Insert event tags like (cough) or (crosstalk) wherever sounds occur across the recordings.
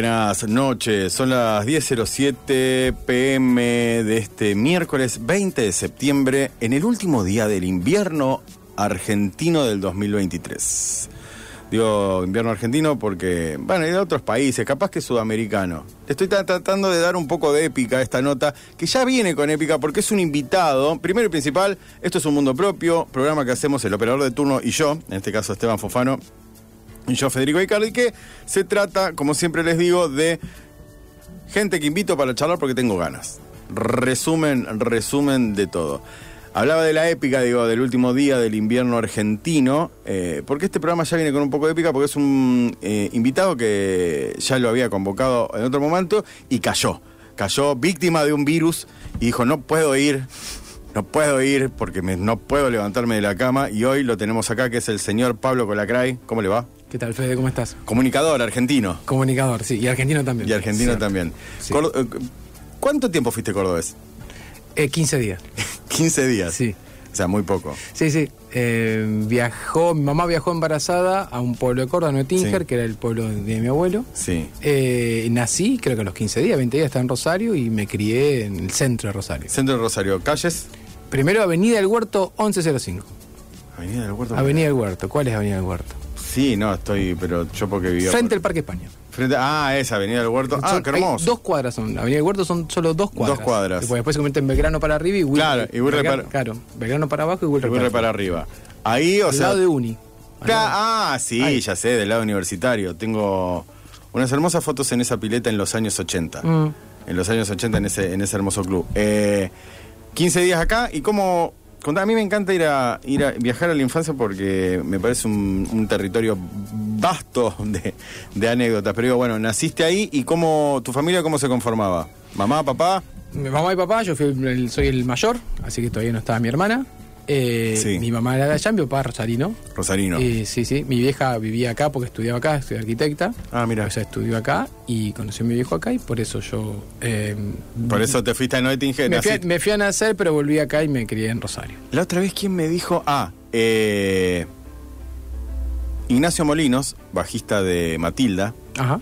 Buenas noches, son las 10.07 pm de este miércoles 20 de septiembre, en el último día del invierno argentino del 2023. Digo invierno argentino porque, bueno, y de otros países, capaz que sudamericano. Estoy tra- tratando de dar un poco de épica a esta nota, que ya viene con épica porque es un invitado. Primero y principal, esto es un mundo propio, programa que hacemos el operador de turno y yo, en este caso Esteban Fofano, yo Federico Icardi, que se trata, como siempre les digo, de gente que invito para charlar porque tengo ganas. Resumen, resumen de todo. Hablaba de la épica, digo, del último día del invierno argentino, eh, porque este programa ya viene con un poco de épica, porque es un eh, invitado que ya lo había convocado en otro momento y cayó. Cayó víctima de un virus y dijo, no puedo ir, no puedo ir porque no puedo levantarme de la cama y hoy lo tenemos acá, que es el señor Pablo Colacray. ¿Cómo le va? ¿Qué tal, Fede? ¿Cómo estás? Comunicador argentino. Comunicador, sí. Y argentino también. Y argentino Cierto. también. Sí. Eh, ¿Cuánto tiempo fuiste cordobés? Eh, 15 días. (laughs) 15 días. Sí. O sea, muy poco. Sí, sí. Eh, viajó, mi mamá viajó embarazada a un pueblo de Córdoba, Noetinger, Sí. que era el pueblo de mi abuelo. Sí. Eh, nací, creo que a los 15 días, 20 días estaba en Rosario y me crié en el centro de Rosario. Centro de Rosario. Calles. Primero Avenida del Huerto 1105. Avenida del Huerto. Avenida del Huerto. ¿Cuál es Avenida del Huerto? Sí, no, estoy, pero yo porque vivía. Frente al Parque España. Frente Ah, esa, Avenida del Huerto. Ah, Son- qué hermoso. Dos cuadras son. Avenida del Huerto son solo dos cuadras. Dos cuadras. Después, después se convierte en Belgrano para arriba y Wilre. Claro, y Wilre Belgrano- para- Claro, Belgrano para abajo y Wilre, Wilre para arriba. Ahí, o Al sea. lado de Uni. Al Cla- lado- ah, sí, Ahí. ya sé, del lado universitario. Tengo unas hermosas fotos en esa pileta en los años 80. Mm. En los años 80 en ese, en ese hermoso club. Eh, 15 días acá y cómo... A mí me encanta ir a, ir a viajar a la infancia porque me parece un, territorio vasto de, de anécdotas. Pero digo, bueno, naciste ahí y cómo tu familia cómo se conformaba. Mamá, papá. Mamá y papá, yo soy el mayor, así que todavía no estaba mi hermana. Eh, Sí. Mi mamá era de allá, mi papá rosarino. Rosarino. Eh, sí, sí. Mi vieja vivía acá porque estudiaba acá, estudió arquitecta. Ah, mira. O sea, estudió acá y conoció a mi viejo acá y por eso yo... eh, Por eso te fuiste a Noetingen. me fui, me fui a nacer, pero volví acá y me crié en Rosario. La otra vez, ¿quién me dijo? Ah, eh, Ignacio Molinos, bajista de Matilda, Ajá.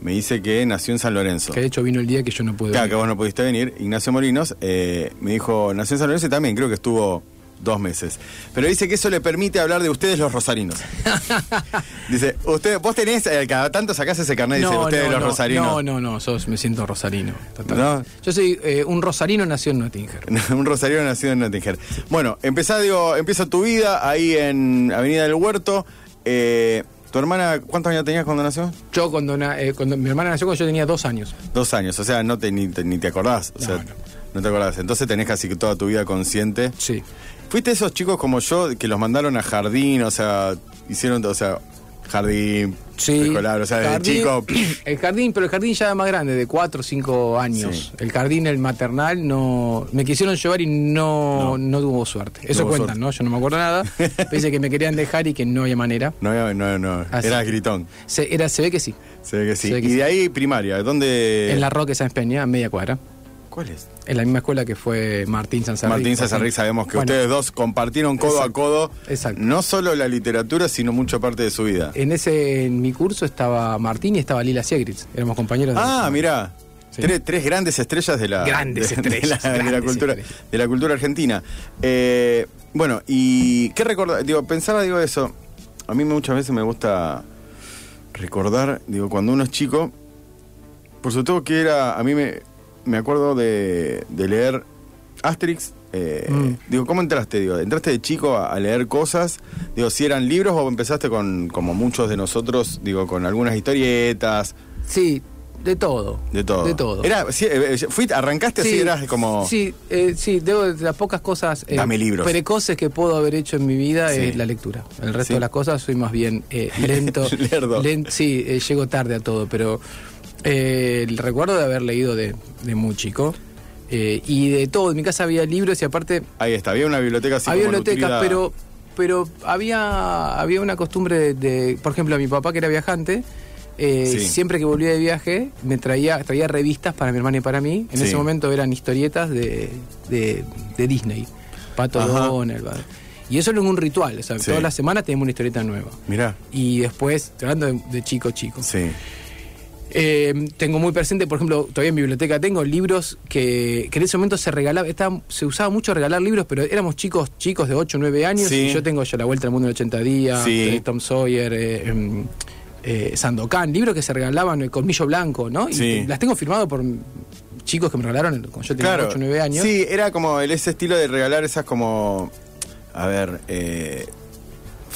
me dice que nació en San Lorenzo. Que de hecho vino el día que yo no pude Claro, venir. que vos no pudiste venir. Ignacio Molinos me dijo, nació en San Lorenzo y también creo que estuvo dos meses. Pero dice que eso le permite hablar de ustedes los rosarinos. (laughs) dice, usted, vos tenés, eh, cada tanto sacás ese carnet y dice, ustedes los no, rosarinos. No, no, no, sos- me siento rosarino. total. ¿No? Yo soy eh, un rosarino nació en Nottinger. (laughs) un rosarino nacido en Nottingham. Bueno, empezá, digo, empieza tu vida ahí en Avenida del Huerto. Eh, ¿Tu hermana cuántos años tenías cuando nació? Yo cuando, eh, mi hermana nació cuando yo tenía dos años. Dos años, o sea, no te, ni, te, ni te acordás. O No, sea, no. no. te acordás. Entonces tenés casi que toda tu vida consciente. Sí. ¿Fuiste esos chicos como yo que los mandaron a jardín? O sea, hicieron, o sea, jardín, Sí. escolar, o sea, desde Jardín- chico. (clears throat) El jardín, pero el jardín ya más grande, de 4 o 5 años. Sí. El jardín, el maternal, no. Me quisieron llevar y no, No. no. tuvo suerte. Eso tuvo cuentan, suerte. ¿no? Yo no me acuerdo nada. (laughs) Dice que me querían dejar y que no había manera. No, no, no, no. Así. Eras gritón. Se, era, se ve que sí. Se ve que sí. Se ve que y sí. de ahí primaria, ¿dónde? En la Roque San Peña, media cuadra. ¿Cuál es? En la misma escuela que fue Martín Sanzarric. Martín Cesarric, sabemos que Bueno, ustedes dos compartieron codo Exacto. a codo Exacto. no solo la literatura, sino mucha parte de su vida. En ese, en mi curso estaba Martín y estaba Lila Siegritz. Éramos compañeros de Ah, mirá. Sí. Tres, tres grandes estrellas de la, Grandes de- estrellas, de la, de la grandes cultura, estrellas. de la cultura argentina. Eh, bueno, y qué recordar, digo, pensaba, digo eso. A mí muchas veces me gusta recordar, digo, cuando uno es chico, por sobre todo que era, a mí me, me acuerdo de, de leer Asterix Eh, Mm. Digo, ¿cómo entraste? Digo, ¿entraste de chico a, a leer cosas? Digo, si eran libros o empezaste con, como muchos de nosotros, digo, con algunas historietas, Sí, de todo. de todo. De todo. Era, sí, eh, eh, fuiste, arrancaste así, eras como. Sí, eh, sí, debo de las pocas cosas Dame libros. precoces que puedo haber hecho en mi vida Sí. es la lectura. El resto Sí. de las cosas soy más bien (laughs) lento. Lerdo. Sí, llego tarde a todo, pero eh, el recuerdo de haber leído de, de muy chico. eh, y de todo, en mi casa había libros y aparte Ahí está, había una biblioteca así había bibliotecas, pero pero había había una costumbre de, de- por ejemplo, a mi papá que era viajante, eh, Sí. siempre que volvía de viaje me traía traía revistas para mi hermana y para mí. En Sí. ese momento eran historietas de, de, de Disney, Pato. Donald. Y eso era un ritual, o sea, Sí. todas las semanas teníamos una historieta nueva. Mirá, Y después, estoy hablando de, de chico, chico. sí. Eh, tengo muy presente, por ejemplo, todavía en biblioteca tengo libros que, que en ese momento se regalaba, estaba- se usaba mucho regalar libros, pero éramos chicos, chicos de 8 o 9 años, Sí. y yo tengo ya La Vuelta al Mundo en 80 días, Sí. eh, Tom Sawyer, eh, em, eh, Sandokan, libros que se regalaban, el Colmillo Blanco, ¿no? Y Sí. las tengo firmados por chicos que me regalaron cuando yo tenía 8 o 9 años. Sí, era como ese estilo de regalar esas como. A ver, eh,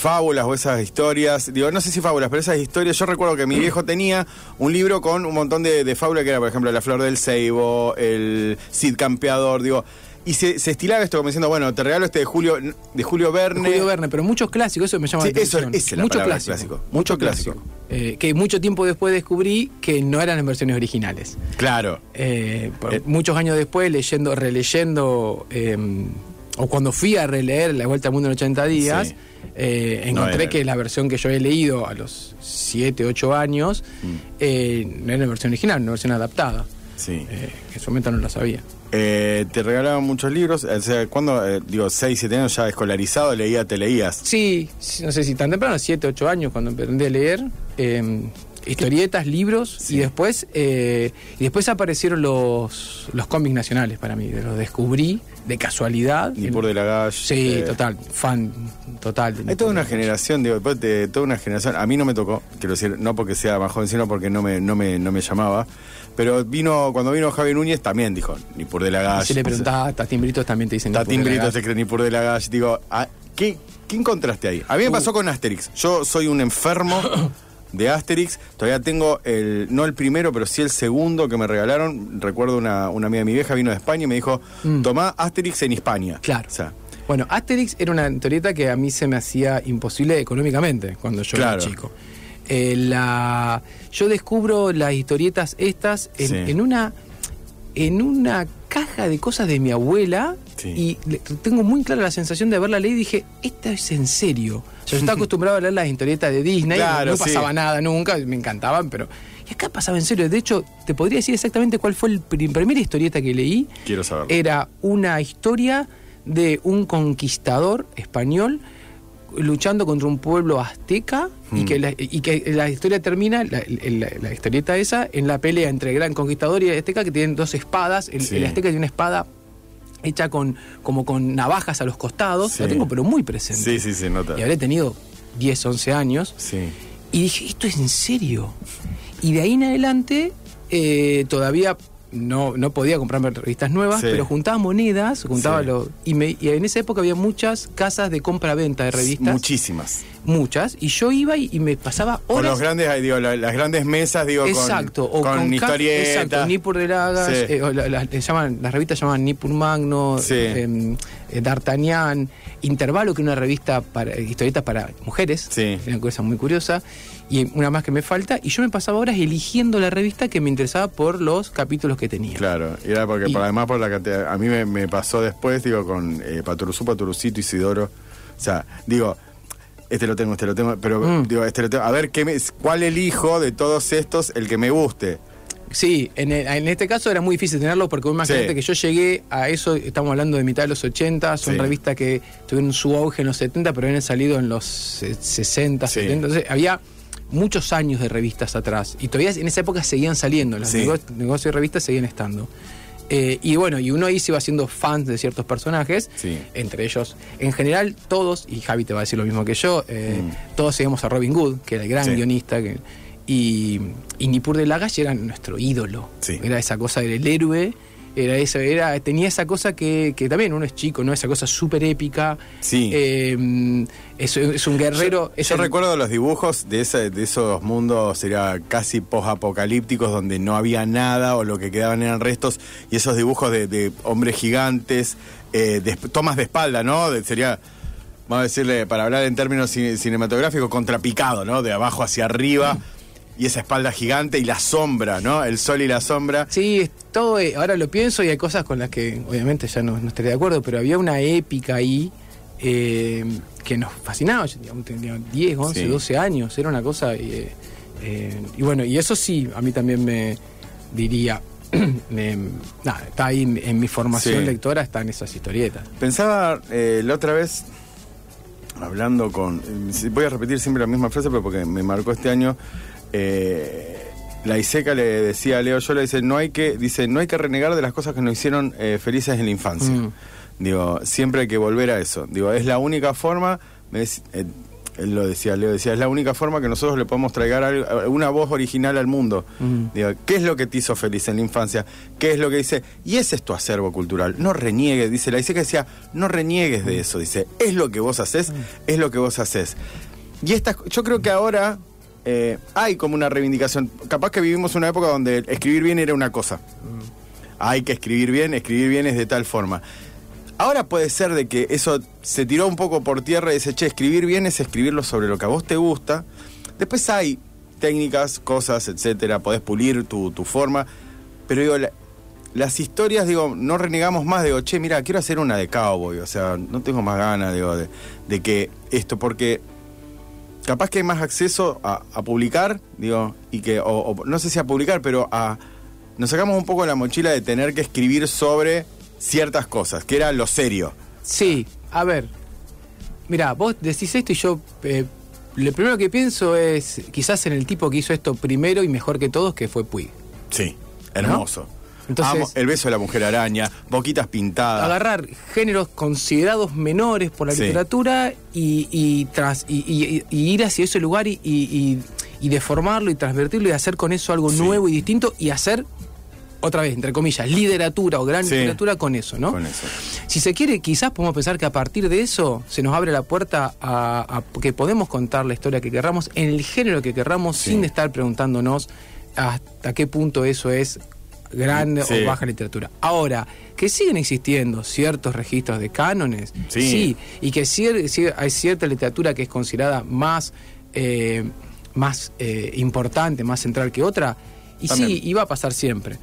fábulas o esas historias. Digo, no sé si fábulas, pero esas historias. Yo recuerdo que mi viejo (clears throat) tenía un libro con un montón de, de fábulas que era, por ejemplo, La Flor del Ceibo, el Cid Campeador, digo. Y se, se estilaba esto como diciendo, bueno, te regalo este de Julio, de Julio Verne. Julio Verne, pero muchos clásicos, eso me llama Sí, la eso- atención. esa es la mucho palabra, clásico, clásico. mucho clásico. clásico. Eh, que mucho tiempo después descubrí que no eran las versiones originales. Claro. Eh, Eh. muchos años después, leyendo, releyendo, eh, o cuando fui a releer La Vuelta al Mundo en 80 días, Sí. Eh, No encontré era. que la versión que yo había leído a los 7, 8 años Mm. eh, no era la versión original, una versión adaptada. Sí. eh, que en su momento no la sabía. Eh, te regalaban muchos libros. O sea, cuando, eh, digo, 6, 7 años ya escolarizado, leía, te leías. Sí, sí, no sé si tan temprano, 7, 8 años cuando aprendí a leer. Historietas, libros Sí. y después eh, y después aparecieron los, los cómics nacionales para mí, los descubrí de casualidad. Ni por de la Galle. Sí, eh, total, fan total. Hay toda una generación, digo, después de toda una generación, a mí no me tocó, quiero decir, no porque sea más joven, sino porque no me, no me, no me llamaba. Pero vino, cuando vino Javi Núñez también dijo, ni por de la Galle. Si le preguntás a Tatín Britos también te dicen Tatín Nick Fury, Brito ¿verdad? se cree ni por de la Galle. Digo, ah, ¿qué, ¿qué encontraste ahí? A mí me Uh. pasó con Asterix. Yo soy un enfermo (coughs) de Asterix. Todavía tengo el, no el primero, pero sí el segundo que me regalaron. Recuerdo una, una amiga de mi vieja vino de España y me dijo, Mm. tomá Asterix en España. Claro. O sea, Bueno, Asterix era una historieta que a mí se me hacía imposible económicamente cuando yo Claro. era chico. Eh, la, yo descubro las historietas estas en, Sí. en una en una caja de cosas de mi abuela Sí. y le- tengo muy clara la sensación de haberla leído y dije, esta es en serio. O sea, yo estaba (laughs) acostumbrado a leer las historietas de Disney, Claro, no pasaba nada nunca, me encantaban, pero... Y acá pasaba en serio. De hecho, te podría decir exactamente cuál fue la primera historieta que leí quiero saberlo. era una historia de un conquistador español luchando contra un pueblo azteca y, Mm. que la, y que la historia termina, la, la- la historieta esa, en la pelea entre el gran conquistador y el azteca que tienen dos espadas. El, Sí. el azteca tiene una espada hecha con como con navajas a los costados. Sí. La tengo pero muy presente. Sí, sí, se nota. Y habré tenido 10, 11 años. Sí. Y dije, ¿esto es en serio? Y de ahí en adelante, eh, todavía no, no podía comprarme revistas nuevas, Sí. pero juntaba monedas, juntaba Sí. lo, y, me- y en esa época había muchas casas de compra-venta de revistas. Muchísimas. Muchas. Y yo iba y, y me pasaba Con horas. los grandes, ahí digo, la- las grandes mesas, digo, Exacto, con, o con, con historietas. Exacto, Nippur de Lagas, Sí. eh, la- la- le llaman, las revistas llaman Nippur Magno, Sí. eh, eh, D'Artagnan, Intervalo, que es una revista para historietas para mujeres, Sí. una cosa muy curiosa, y una más que me falta, y yo me pasaba horas eligiendo la revista que me interesaba por los capítulos que tenía. Claro, y era porque Y- por- además por la cantidad. A mí me, me pasó después, digo, con eh, Paturuzú, Paturucito, Isidoro. O sea, digo, este lo tengo, este lo tengo, pero Mm. digo, este lo tengo. A ver, ¿qué me- ¿cuál elijo de todos estos el que me guste? Sí, en, el- en este caso era muy difícil tenerlo porque imagínate Sí. que yo llegué a eso, estamos hablando de mitad de los 80, son Sí. revistas que tuvieron su auge en los 70, pero habían salido en los eh, 60, Sí. 70. Entonces había muchos años de revistas atrás y todavía en esa época seguían saliendo, los negocios de revistas seguían estando. Eh, y bueno, y uno ahí se iba haciendo fans de ciertos personajes, Sí. entre ellos, en general todos, y Javi te va a decir lo mismo que yo, eh, Mm. todos seguimos a Robin Hood, que era el gran Sí. guionista, que- y, y Nippur de Lagash era nuestro ídolo. Sí. Era esa cosa del héroe Era eso, era, tenía esa cosa que, que también uno es chico, ¿no? Esa cosa súper épica. Sí. Eh, es, es un guerrero. Yo, es yo el- recuerdo los dibujos de, ese- de esos mundos sería casi post-apocalípticos donde no había nada o lo que quedaban eran restos y esos dibujos de, de hombres gigantes, eh, de tomas de espalda, ¿no? De- sería, vamos a decirle, para hablar en términos cine- cinematográficos, contrapicado, ¿no? De abajo hacia arriba y esa espalda gigante y la sombra, ¿no? El sol y la sombra. Sí, es todo, eh, ahora lo pienso y hay cosas con las que obviamente ya no, no estaría de acuerdo, pero había una épica ahí eh, que nos fascinaba. Yo tenía 10, 11, Sí. 12 años, era una cosa. eh, eh, y bueno, y eso sí, a mí también me diría. (clears throat) me- nada, está ahí en, mi formación Sí. lectora, están esas historietas. Pensaba eh, la otra vez, hablando con. Voy a repetir siempre la misma frase, pero porque me marcó este año. Eh, la Iseca le decía a Leo Yola, dice, no hay que, dice, no hay que renegar de las cosas que nos hicieron eh, felices en la infancia. Mm. Digo, siempre hay que volver a eso. Digo, es la única forma, me eh, él lo decía, Leo decía, es la única forma que nosotros le podemos traer algo- una voz original al mundo. Mm. Digo, ¿qué es lo que te hizo feliz en la infancia? ¿Qué es lo que dice? Y ese es tu acervo cultural. No reniegues, dice la que decía, no reniegues de eso, dice, es lo que vos haces, es lo que vos haces. Y estas, yo creo que ahora eh, hay como una reivindicación. Capaz que vivimos una época donde escribir bien era una cosa. Hay que escribir bien, escribir bien es de tal forma. Ahora puede ser de que eso se tiró un poco por tierra y dice, che, escribir bien es escribirlo sobre lo que a vos te gusta. Después hay técnicas, cosas, etcétera, podés pulir tu, tu forma. Pero digo, la- las historias, digo, no renegamos más, digo, che, mira, quiero hacer una de cowboy, o sea, no tengo más ganas, digo, de, de que esto, porque capaz que hay más acceso a, a publicar, digo, y que, o, o no sé si a publicar, pero a. Nos sacamos un poco la mochila de tener que escribir sobre ciertas cosas, que era lo serio. Sí, a ver. Mira, vos decís esto y yo. eh, lo primero que pienso es quizás en el tipo que hizo esto primero y mejor que todos, que fue Puig. Sí, hermoso. Entonces- Amo el beso de la mujer araña, boquitas pintadas. agarrar géneros considerados menores por la Sí. literatura y, y tras, y, y- y ir hacia ese lugar y, deformarlo y transvertirlo y hacer con eso algo Sí. nuevo y distinto y hacer, otra vez, entre comillas, literatura o gran Sí. literatura con eso, ¿no? Con eso. Si se quiere, quizás podemos pensar que a partir de eso se nos abre la puerta a, a que podemos contar la historia que querramos en el género que querramos Sí. sin estar preguntándonos hasta qué punto eso es grande Sí. o baja literatura. Ahora, que siguen existiendo ciertos registros de cánones, Sí. y que cier- cier- hay cierta literatura que es considerada más, eh, más eh, importante, más central que otra, y También. sí, y va a pasar siempre.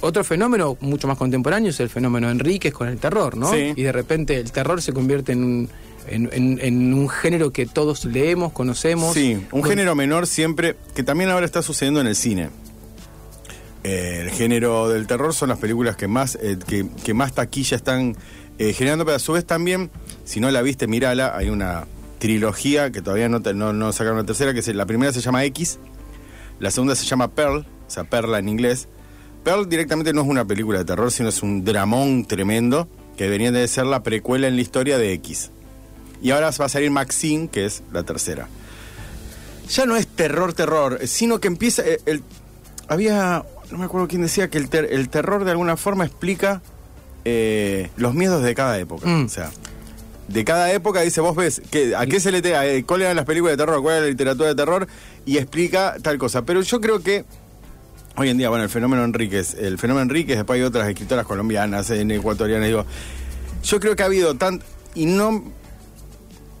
Otro fenómeno mucho más contemporáneo es el fenómeno Enríquez con el terror, ¿no? Sí. Y de repente el terror se convierte en un, en, en- en un género que todos leemos, conocemos. Sí, un género menor siempre, que también ahora está sucediendo en el cine. El género del terror son las películas que más, eh, que, más taquilla están eh, generando, pero a su vez también, si no la viste, mírala, hay una trilogía que todavía no, te- no, sacaron la tercera, que la primera se llama X, la segunda se llama Pearl, o sea, Perla en inglés. Pearl directamente no es una película de terror, sino es un dramón tremendo, que debería de ser la precuela en la historia de X. Y ahora va a salir Maxine, que es la tercera ya no es terror, terror, sino que empieza. eh, había. No me acuerdo quién decía que el, ter- el terror de alguna forma explica eh, los miedos de cada época. Mm. O sea, de cada época dice, vos ves, que, ¿a qué se le te, eh, cuáles eran las películas de terror, cuál era la literatura de terror? Y explica tal cosa. Pero yo creo que. Hoy en día, bueno, el fenómeno Enríquez, el fenómeno Enríquez, después hay otras escritoras colombianas, en ecuatorianas, digo, yo creo que ha habido tan y no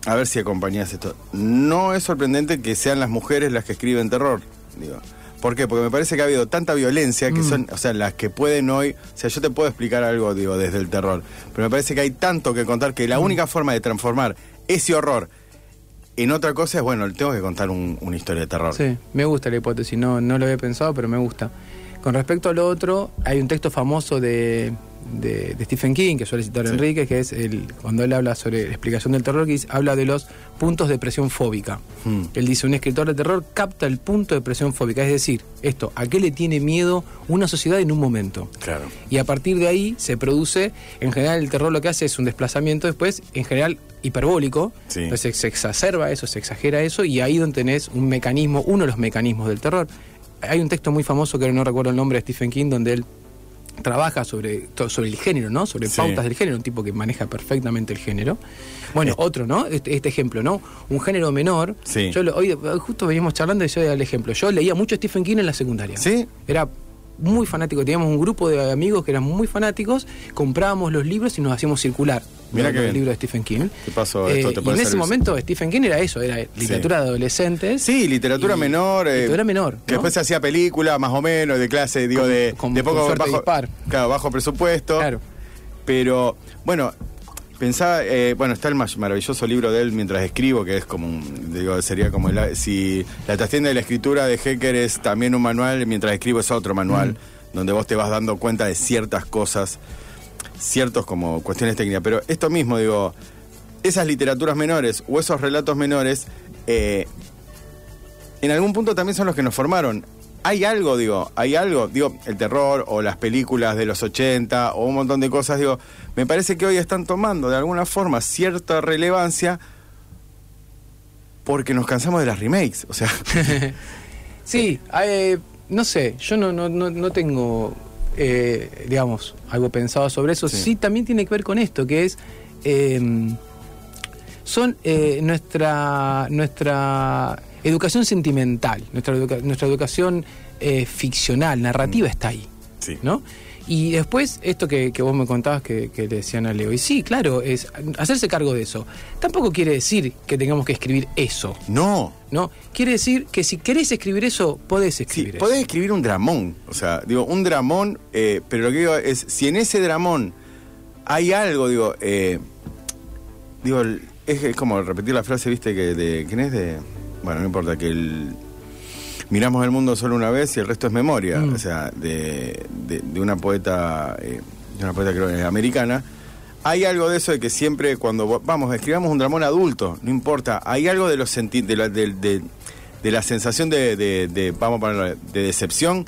a ver si acompañás esto. No es sorprendente que sean las mujeres las que escriben terror, digo. ¿Por qué? Porque me parece que ha habido tanta violencia que Mm. son, o sea, las que pueden hoy, o sea, yo te puedo explicar algo, digo, desde el terror, pero me parece que hay tanto que contar que la única forma de transformar ese horror en otra cosa es, bueno, tengo que contar un- una historia de terror. Sí, me gusta la hipótesis, no, no lo había pensado, pero me gusta. Con respecto a lo otro, hay un texto famoso de, de- de Stephen King, que suele citar Sí. Enrique, que es el, cuando él habla sobre la explicación del terror, que habla de los puntos de presión fóbica. Hmm. Él dice, un escritor de terror capta el punto de presión fóbica, es decir, esto, ¿a qué le tiene miedo una sociedad en un momento? Claro. Y a partir de ahí se produce, en general el terror lo que hace es un desplazamiento después, en general hiperbólico, Sí. entonces se exacerba eso, se exagera eso, y ahí donde tenés un mecanismo, uno de los mecanismos del terror. Hay un texto muy famoso que no recuerdo el nombre de Stephen King, donde él trabaja sobre, sobre el género, ¿no? Sobre Sí. pautas del género, un tipo que maneja perfectamente el género. Bueno, otro, ¿no? Este, este ejemplo, ¿no? Un género menor. Sí. Yo lo- hoy justo veníamos charlando y yo el ejemplo. Yo leía mucho Stephen King en la secundaria. ¿Sí? Era muy fanático, teníamos un grupo de amigos que eran muy fanáticos, comprábamos los libros y nos hacíamos circular. Qué los bien. libros de Stephen King. ¿Qué pasó? Esto te y puede en ese servir. momento Stephen King era eso, era literatura de adolescentes. Sí, literatura Y- menor. eh, literatura menor. Que ¿no? después se hacía película, más o menos, de clase, digo, Con- de, con- de con poco bajo, dispar. Claro, bajo presupuesto. Claro. Pero, bueno, pensaba, eh, bueno, está el ma- maravilloso libro de él mientras escribo, que es como un, digo, sería como el, si la trastienda de la escritura de Hecker es también un manual, mientras escribo es otro manual, donde vos te vas dando cuenta de ciertas cosas, ciertos como cuestiones técnicas. Pero esto mismo, digo, esas literaturas menores o esos relatos menores, eh, en algún punto también son los que nos formaron. Hay algo, digo, hay algo, digo, el terror o las películas de los 80 o un montón de cosas, digo, me parece que hoy están tomando de alguna forma cierta relevancia porque nos cansamos de las remakes, o sea, (laughs) Sí, eh, no sé, yo no, no, no, no tengo, eh, digamos, algo pensado sobre eso. Sí. Sí. también tiene que ver con esto, que es, eh, son eh, nuestra, nuestra educación sentimental, nuestra, educa- nuestra educación eh, ficcional, narrativa está ahí. sí. ¿no? Y después, esto que, que vos me contabas que, que le decían a Leo, y sí, claro, es hacerse cargo de eso. Tampoco quiere decir que tengamos que escribir eso, No, ¿no? Quiere decir que si querés escribir eso, podés Sí, escribir podés eso. escribir un dramón, o sea, digo, un dramón, eh, pero lo que digo es, si en ese dramón hay algo, digo, eh, digo, es, es como repetir la frase, viste, que de, ¿quién es de? Bueno, no importa, que el, miramos el mundo solo una vez y el resto es memoria, Mm. o sea, de, de- de una poeta, eh, de una poeta creo que es americana, hay algo de eso de que siempre cuando vamos, escribamos un dramón adulto, no importa, hay algo de los senti de la, de, sensación de, vamos de decepción,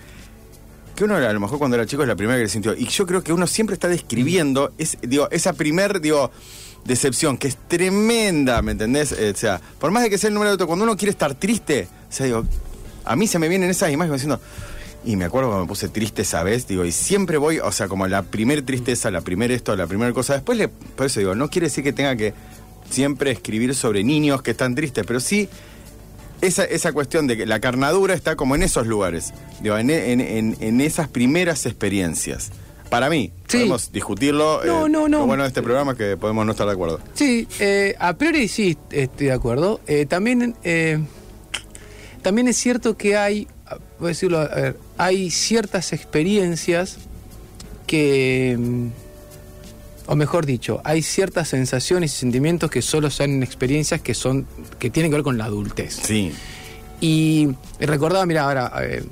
que uno a lo mejor cuando era chico es la primera que le sintió. Y yo creo que uno siempre está describiendo es, digo, esa primer, digo, decepción, que es tremenda, ¿me entendés? Eh, o sea, por más de que sea el número de otro, cuando uno quiere estar triste, o sea, digo, a mí se me vienen esas imágenes diciendo, y me acuerdo cuando me puse triste esa vez, digo, y siempre voy, o sea, como la primer tristeza, la primer esto, la primera cosa, después le, por eso digo, no quiere decir que tenga que siempre escribir sobre niños que están tristes, pero sí esa, esa cuestión de que la carnadura está como en esos lugares, digo, en, en- en- en esas primeras experiencias. Para mí, Sí. podemos discutirlo. No, no, no. Lo bueno de este programa es que podemos no estar de acuerdo. Sí, eh, a priori sí estoy de acuerdo. Eh, también, eh, también es cierto que hay, voy a decirlo, a ver, hay ciertas experiencias que, mm, o mejor dicho, hay ciertas sensaciones y sentimientos que solo son en experiencias que son, que tienen que ver con la adultez. Sí, Y recordaba, mira, ahora, eh,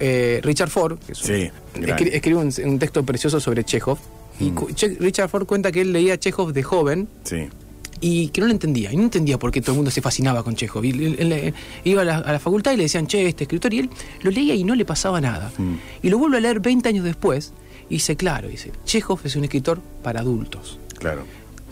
eh, Richard Ford, que es un- Sí, escri- escribe un, un texto precioso sobre Chekhov. Y Mm. Che- Richard Ford cuenta que él leía Chekhov de joven sí. Y que no lo entendía. Y no entendía por qué todo el mundo se fascinaba con Chekhov. Y él- él- él iba a la, a la facultad y le decían, che, este escritor. Y él lo leía y no le pasaba nada. Mm. Y lo vuelve a leer 20 años después y dice, claro, dice, Chekhov es un escritor para adultos Claro.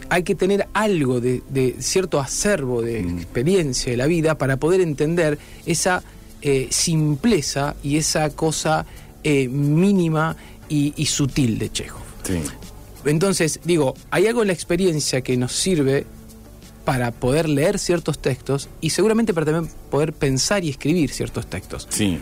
hay que tener algo de, de cierto acervo de Mm. experiencia de la vida para poder entender esa eh, simpleza y esa cosa eh, mínima y, y sutil de Chekhov. Sí. Entonces, digo, hay algo en la experiencia que nos sirve para poder leer ciertos textos y seguramente para también poder pensar y escribir ciertos textos. Sí.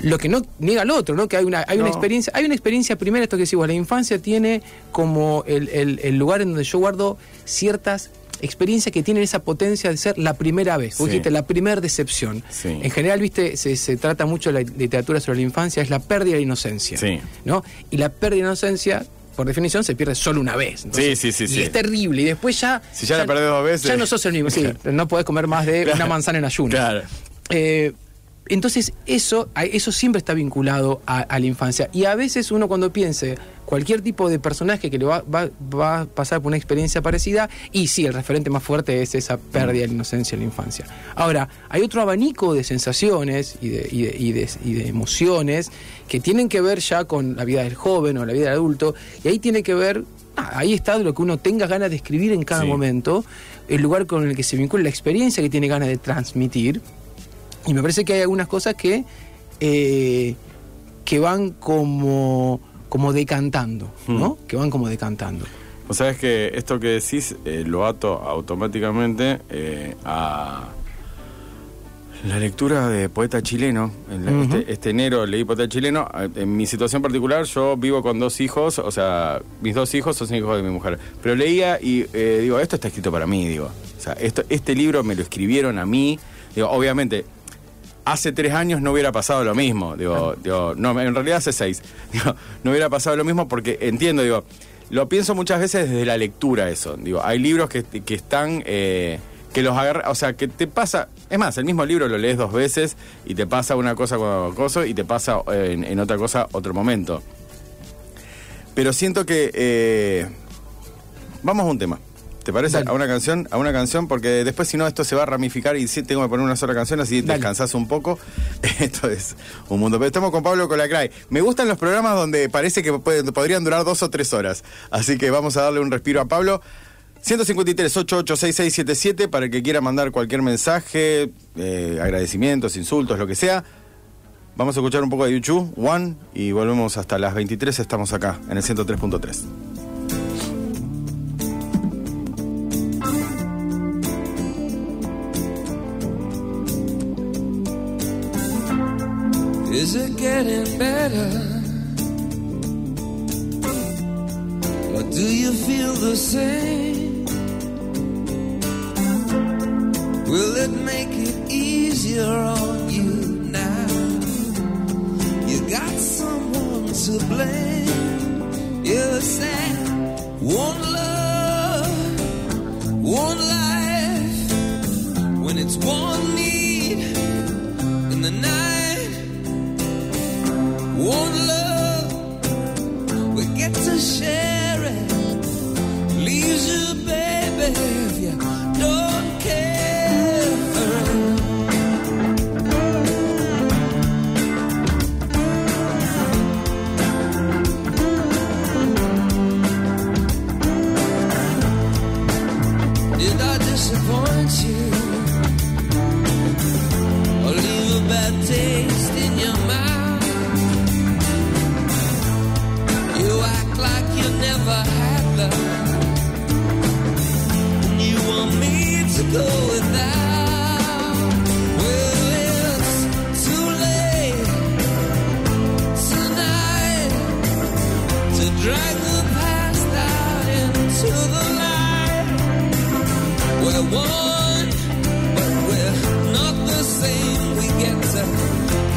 Lo que no niega al otro, ¿no? Que hay una, hay una experiencia, hay una experiencia primera, esto que decimos, la infancia tiene como el, el- el lugar en donde yo guardo ciertas experiencias que tienen esa potencia de ser la primera vez. Sí. dijiste, la primera decepción. Sí. En general, viste, se, se trata mucho la literatura sobre la infancia, es la pérdida de la inocencia. Sí. ¿No? Y la pérdida de la inocencia, por definición, se pierde solo una vez. Sí, sí, sí, Y sí. es terrible. Y después ya. Si ya la perdés dos veces. Ya no sos el mismo. Sí, (laughs) no podés comer más de Claro. una manzana en ayuno. Claro. Eh, entonces, eso, eso siempre está vinculado a, a la infancia. Y a veces uno cuando piense cualquier tipo de personaje que le va, va- va a pasar por una experiencia parecida, y sí, el referente más fuerte es esa pérdida de la inocencia en la infancia. Ahora, hay otro abanico de sensaciones y de, y de- y de- y de emociones que tienen que ver ya con la vida del joven o la vida del adulto, y ahí tiene que ver, ah, ahí está lo que uno tenga ganas de escribir en cada Sí. momento, el lugar con el que se vincula la experiencia que tiene ganas de transmitir. Y me parece que hay algunas cosas que, eh, que van como, como decantando, ¿no? Hmm. Que van como decantando. Vos sabés que esto que decís eh, lo ato automáticamente eh, a la lectura de poeta chileno. En la- Ujú. este, este enero leí poeta chileno. En mi situación particular, yo vivo con dos hijos, o sea, mis dos hijos son hijos de mi mujer. Pero leía y eh, digo, esto está escrito para mí, digo. O sea, esto, este libro me lo escribieron a mí. Digo, obviamente, hace tres años no hubiera pasado lo mismo. Digo, digo, no, en realidad hace seis. (laughs) Digo, no hubiera pasado lo mismo porque entiendo, digo, lo pienso muchas veces desde la lectura eso. Digo, hay libros que, que están, eh, que los agarra, o sea, que te pasa, es más, el mismo libro lo lees dos veces y te pasa una cosa con cosa y te pasa eh, en, en otra cosa otro momento. Pero siento que eh, vamos a un tema. ¿Te parece? Dale. A una canción, a una canción, porque después si no esto se va a ramificar y sí tengo que poner una sola canción, así Dale. descansás un poco. (laughs) Esto es un mundo. Pero estamos con Pablo Colacray. Me gustan los programas donde parece que pueden- podrían durar dos o tres horas. Así que vamos a darle un respiro a Pablo. 153 886677 para el que quiera mandar cualquier mensaje, eh, agradecimientos, insultos, lo que sea. Vamos a escuchar un poco de YouTube, One, y volvemos hasta las 23. Estamos acá, en el 103.3. Is it getting better? Or do you feel the same? Will it make it easier on you now? You got someone to blame. You said one love, one life. When it's one need in the night. Disappoint you? Or leave your baby, don't care. Did I disappoint you? a bad taste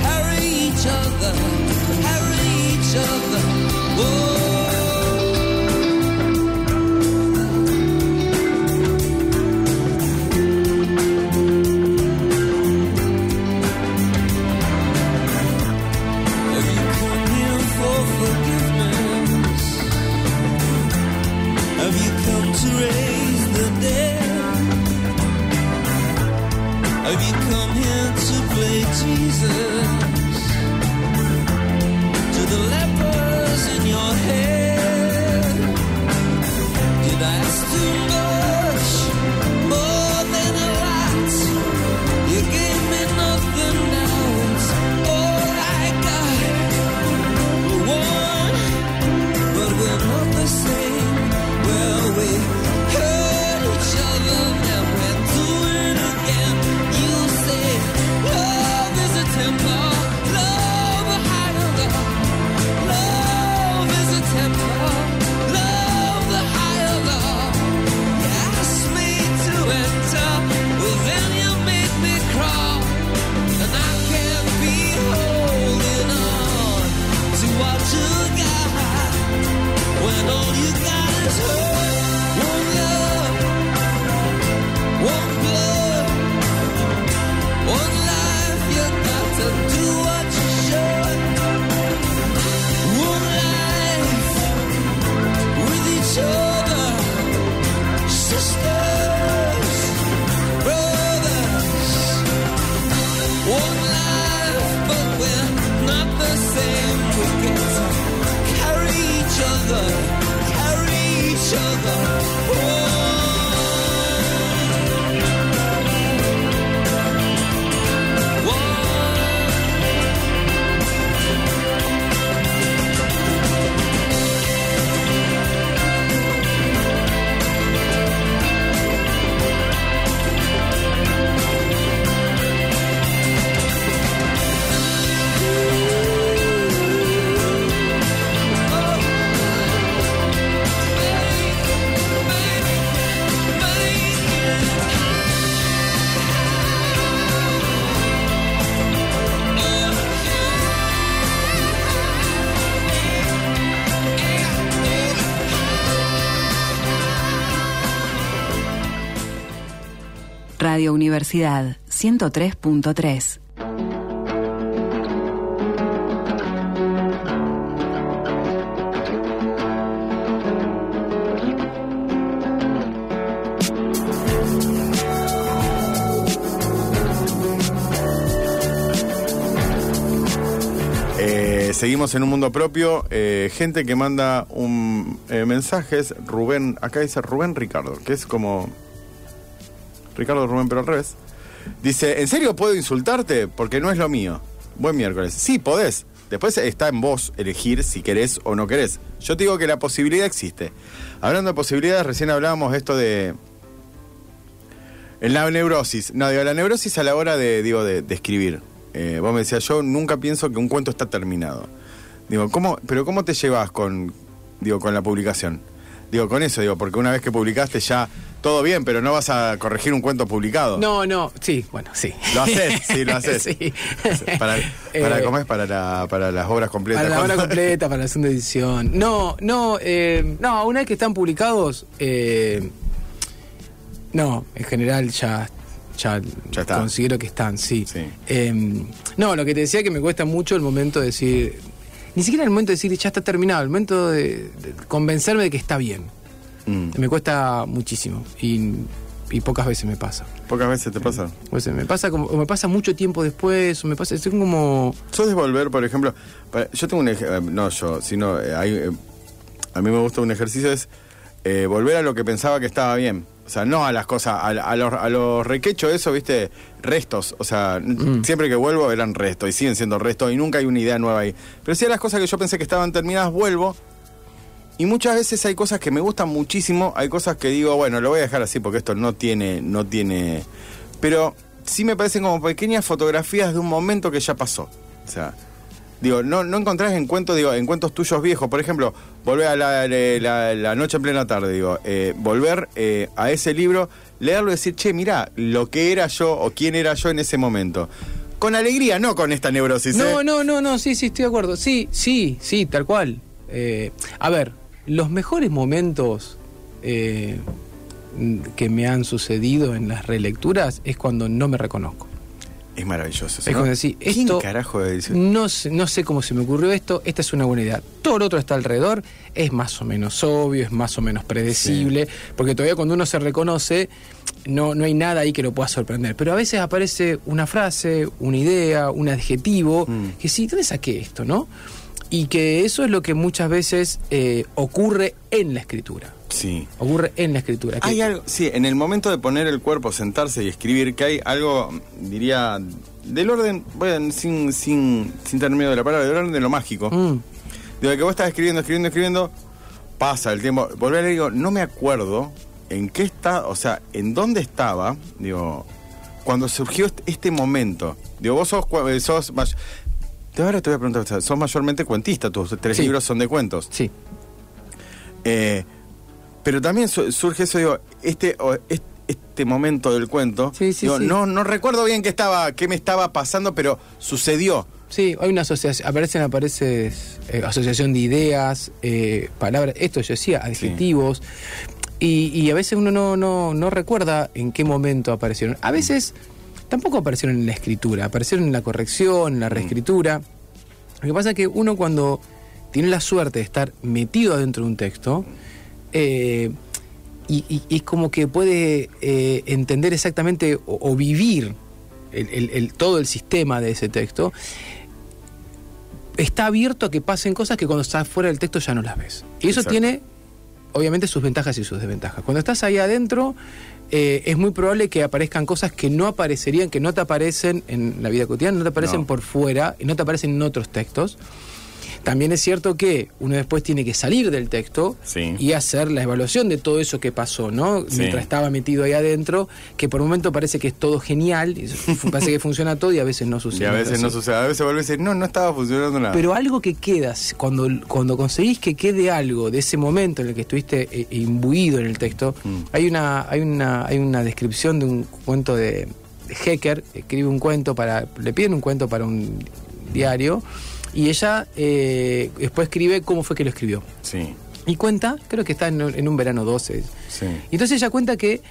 carry each other, carry each other. Universidad 103.3. Eh, seguimos en un mundo propio. eh, gente que manda un eh, mensajes. Rubén, acá dice Rubén Ricardo, que es como Ricardo Rubén, pero al revés. Dice, ¿en serio puedo insultarte? Porque no es lo mío. Buen miércoles. Sí, podés. Después está en vos elegir si querés o no querés. Yo te digo que la posibilidad existe. Hablando de posibilidades, recién hablábamos de esto de... En la neurosis. No, digo, la neurosis a la hora de, digo, de, escribir. Eh, vos me decías, yo nunca pienso que un cuento está terminado. Digo, ¿cómo, pero ¿cómo te llevas con, digo, con la publicación? Digo, con eso, digo, porque una vez que publicaste ya todo bien, pero no vas a corregir un cuento publicado. No, no, sí, bueno, sí. Lo haces, sí, lo (laughs) haces. Sí. Para, para Eh, ¿cómo es? Para, la- para las obras completas. Para la obra completa, para la segunda edición. No, no, eh, no, una vez que están publicados, eh, no, en general ya, ya, Ya está. considero que están, sí. Sí. Eh, no, lo que te decía que me cuesta mucho el momento de decir, ni siquiera el momento de decir ya está terminado, el momento de, de convencerme de que está bien. Mm. Me cuesta muchísimo y, y pocas veces me pasa. Pocas veces te pasa. O me pasa como, o me pasa mucho tiempo después, o me pasa, es como ¿Sos de volver, por ejemplo? para- yo tengo un eh, no yo, sino eh, hay, eh, a mí me gusta un ejercicio es volver a lo que pensaba que estaba bien. O sea, no a las cosas, a, a los, a los requechos, eso, viste, restos. O sea, n- siempre que vuelvo eran restos y siguen siendo restos y nunca hay una idea nueva ahí. Pero sí a las cosas que yo pensé que estaban terminadas, vuelvo. Y muchas veces hay cosas que me gustan muchísimo, hay cosas que digo, bueno, lo voy a dejar así porque esto no tiene, no tiene. Pero sí me parecen como pequeñas fotografías de un momento que ya pasó. O sea, digo, no, no encontrás en cuentos, digo, en cuentos tuyos viejos, por ejemplo, volver a la, la- la noche en plena tarde, digo, eh, volver eh, a ese libro, leerlo y decir, che, mirá, lo que era yo o quién era yo en ese momento. Con alegría, no con esta neurosis. No, ¿eh? no, no, no, sí, sí, estoy de acuerdo. Sí, sí, sí, tal cual. Eh, a ver, los mejores momentos eh, que me han sucedido en las relecturas es cuando no me reconozco. Es maravilloso. Es ¿no? cuando decís, ¿Quién esto carajo es? no sé, no sé cómo se me ocurrió esto, esta es una buena idea. Todo lo otro está alrededor, es más o menos obvio, es más o menos predecible, porque todavía cuando uno se reconoce, no, no hay nada ahí que lo pueda sorprender. Pero a veces aparece una frase, una idea, un adjetivo, Mm. que sí, ¿dónde saqué esto, no? Y que eso es lo que muchas veces eh, ocurre en la escritura. Sí. Ocurre en la escritura. Hay algo, sí, en el momento de poner el cuerpo, sentarse y escribir, que hay algo, diría, del orden, bueno, sin, sin, sin tener miedo de la palabra, del orden de lo mágico. Mm, Digo, que vos estás escribiendo, escribiendo, escribiendo, pasa el tiempo. Volver a leer, digo, no me acuerdo en qué está, o sea, en dónde estaba, digo, cuando surgió este, este momento. Digo, vos sos, eh, sos ahora te voy a preguntar, sos mayormente cuentista, tus tres Sí. libros son de cuentos. sí. Eh, pero también su- surge eso, digo, este, este momento del cuento. Sí, sí, digo, sí. No, no recuerdo bien qué estaba, qué me estaba pasando, pero sucedió. Sí, hay una asociación, aparecen, aparece eh, asociación de ideas, eh, palabras, esto yo decía, adjetivos, y, y a veces uno no, no, no recuerda en qué momento aparecieron. A veces tampoco aparecieron en la escritura, aparecieron en la corrección, en la reescritura. Lo que pasa es que uno cuando tiene la suerte de estar metido adentro de un texto, eh, y, y- y es como que puede eh, entender exactamente o, o vivir el- el- el- todo el sistema de ese texto, está abierto a que pasen cosas que cuando estás fuera del texto ya no las ves. Y eso Exacto. tiene, obviamente, sus ventajas y sus desventajas. Cuando estás ahí adentro, eh, es muy probable que aparezcan cosas que no aparecerían, que no te aparecen en la vida cotidiana, no te aparecen No. por fuera y no te aparecen en otros textos. También es cierto que uno después tiene que salir del texto Sí. y hacer la evaluación de todo eso que pasó, ¿no? Sí. Mientras estaba metido ahí adentro, que por un momento parece que es todo genial, y (laughs) parece que funciona todo y a veces no sucede. Y a veces no sucede, a veces vuelves a decir, no, no estaba funcionando nada. Pero algo que queda, cuando, cuando conseguís que quede algo de ese momento en el que estuviste eh, imbuido en el texto, Mm. hay, una, hay, una, hay una descripción de un cuento de, de Hecker, escribe un cuento para, le piden un cuento para un diario, y ella eh, después escribe cómo fue que lo escribió. Sí, Y cuenta, creo que está en, en un verano 12. sí. Y entonces ella cuenta que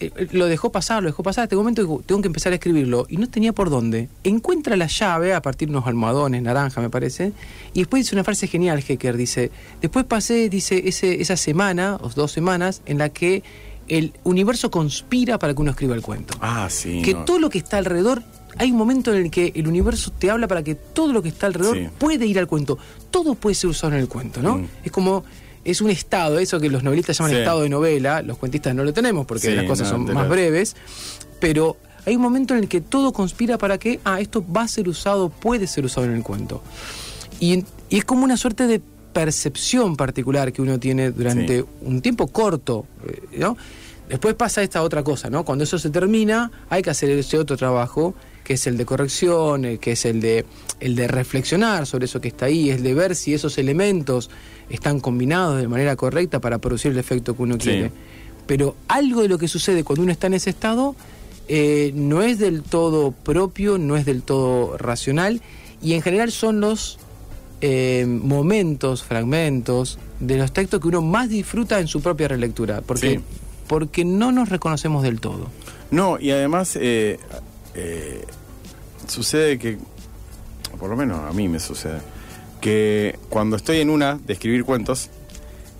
eh, lo dejó pasar, lo dejó pasar, hasta el momento tengo que empezar a escribirlo, y no tenía por dónde. Encuentra la llave a partir de unos almohadones, naranja me parece, y después dice una frase genial, Hecker, dice, después pasé, dice, ese, esa semana, o dos semanas, en la que el universo conspira para que uno escriba el cuento. Ah, sí. que no. todo lo que está alrededor, hay un momento en el que el universo te habla para que todo lo que está alrededor Sí. puede ir al cuento, todo puede ser usado en el cuento, ¿no? Mm. Es como... Es un estado, eso que los novelistas llaman Sí. estado de novela, los cuentistas no lo tenemos porque Sí, las cosas no, son más breves, pero hay un momento en el que todo conspira para que, ah, esto va a ser usado, puede ser usado en el cuento. Y, es como una suerte de percepción particular que uno tiene durante Sí. un tiempo corto, eh, ¿no? Después pasa esta otra cosa, ¿no? Cuando eso se termina, hay que hacer ese otro trabajo, que es el de corrección, el que es el de, el de reflexionar sobre eso que está ahí, es de ver si esos elementos están combinados de manera correcta para producir el efecto que uno Sí. quiere. Pero algo de lo que sucede cuando uno está en ese estado eh, no es del todo propio, no es del todo racional, y en general son los eh, momentos, fragmentos de los textos que uno más disfruta en su propia relectura, porque, Sí. porque no nos reconocemos del todo. No, y además eh, eh, sucede que, por lo menos a mí me sucede, que cuando estoy en una de escribir cuentos,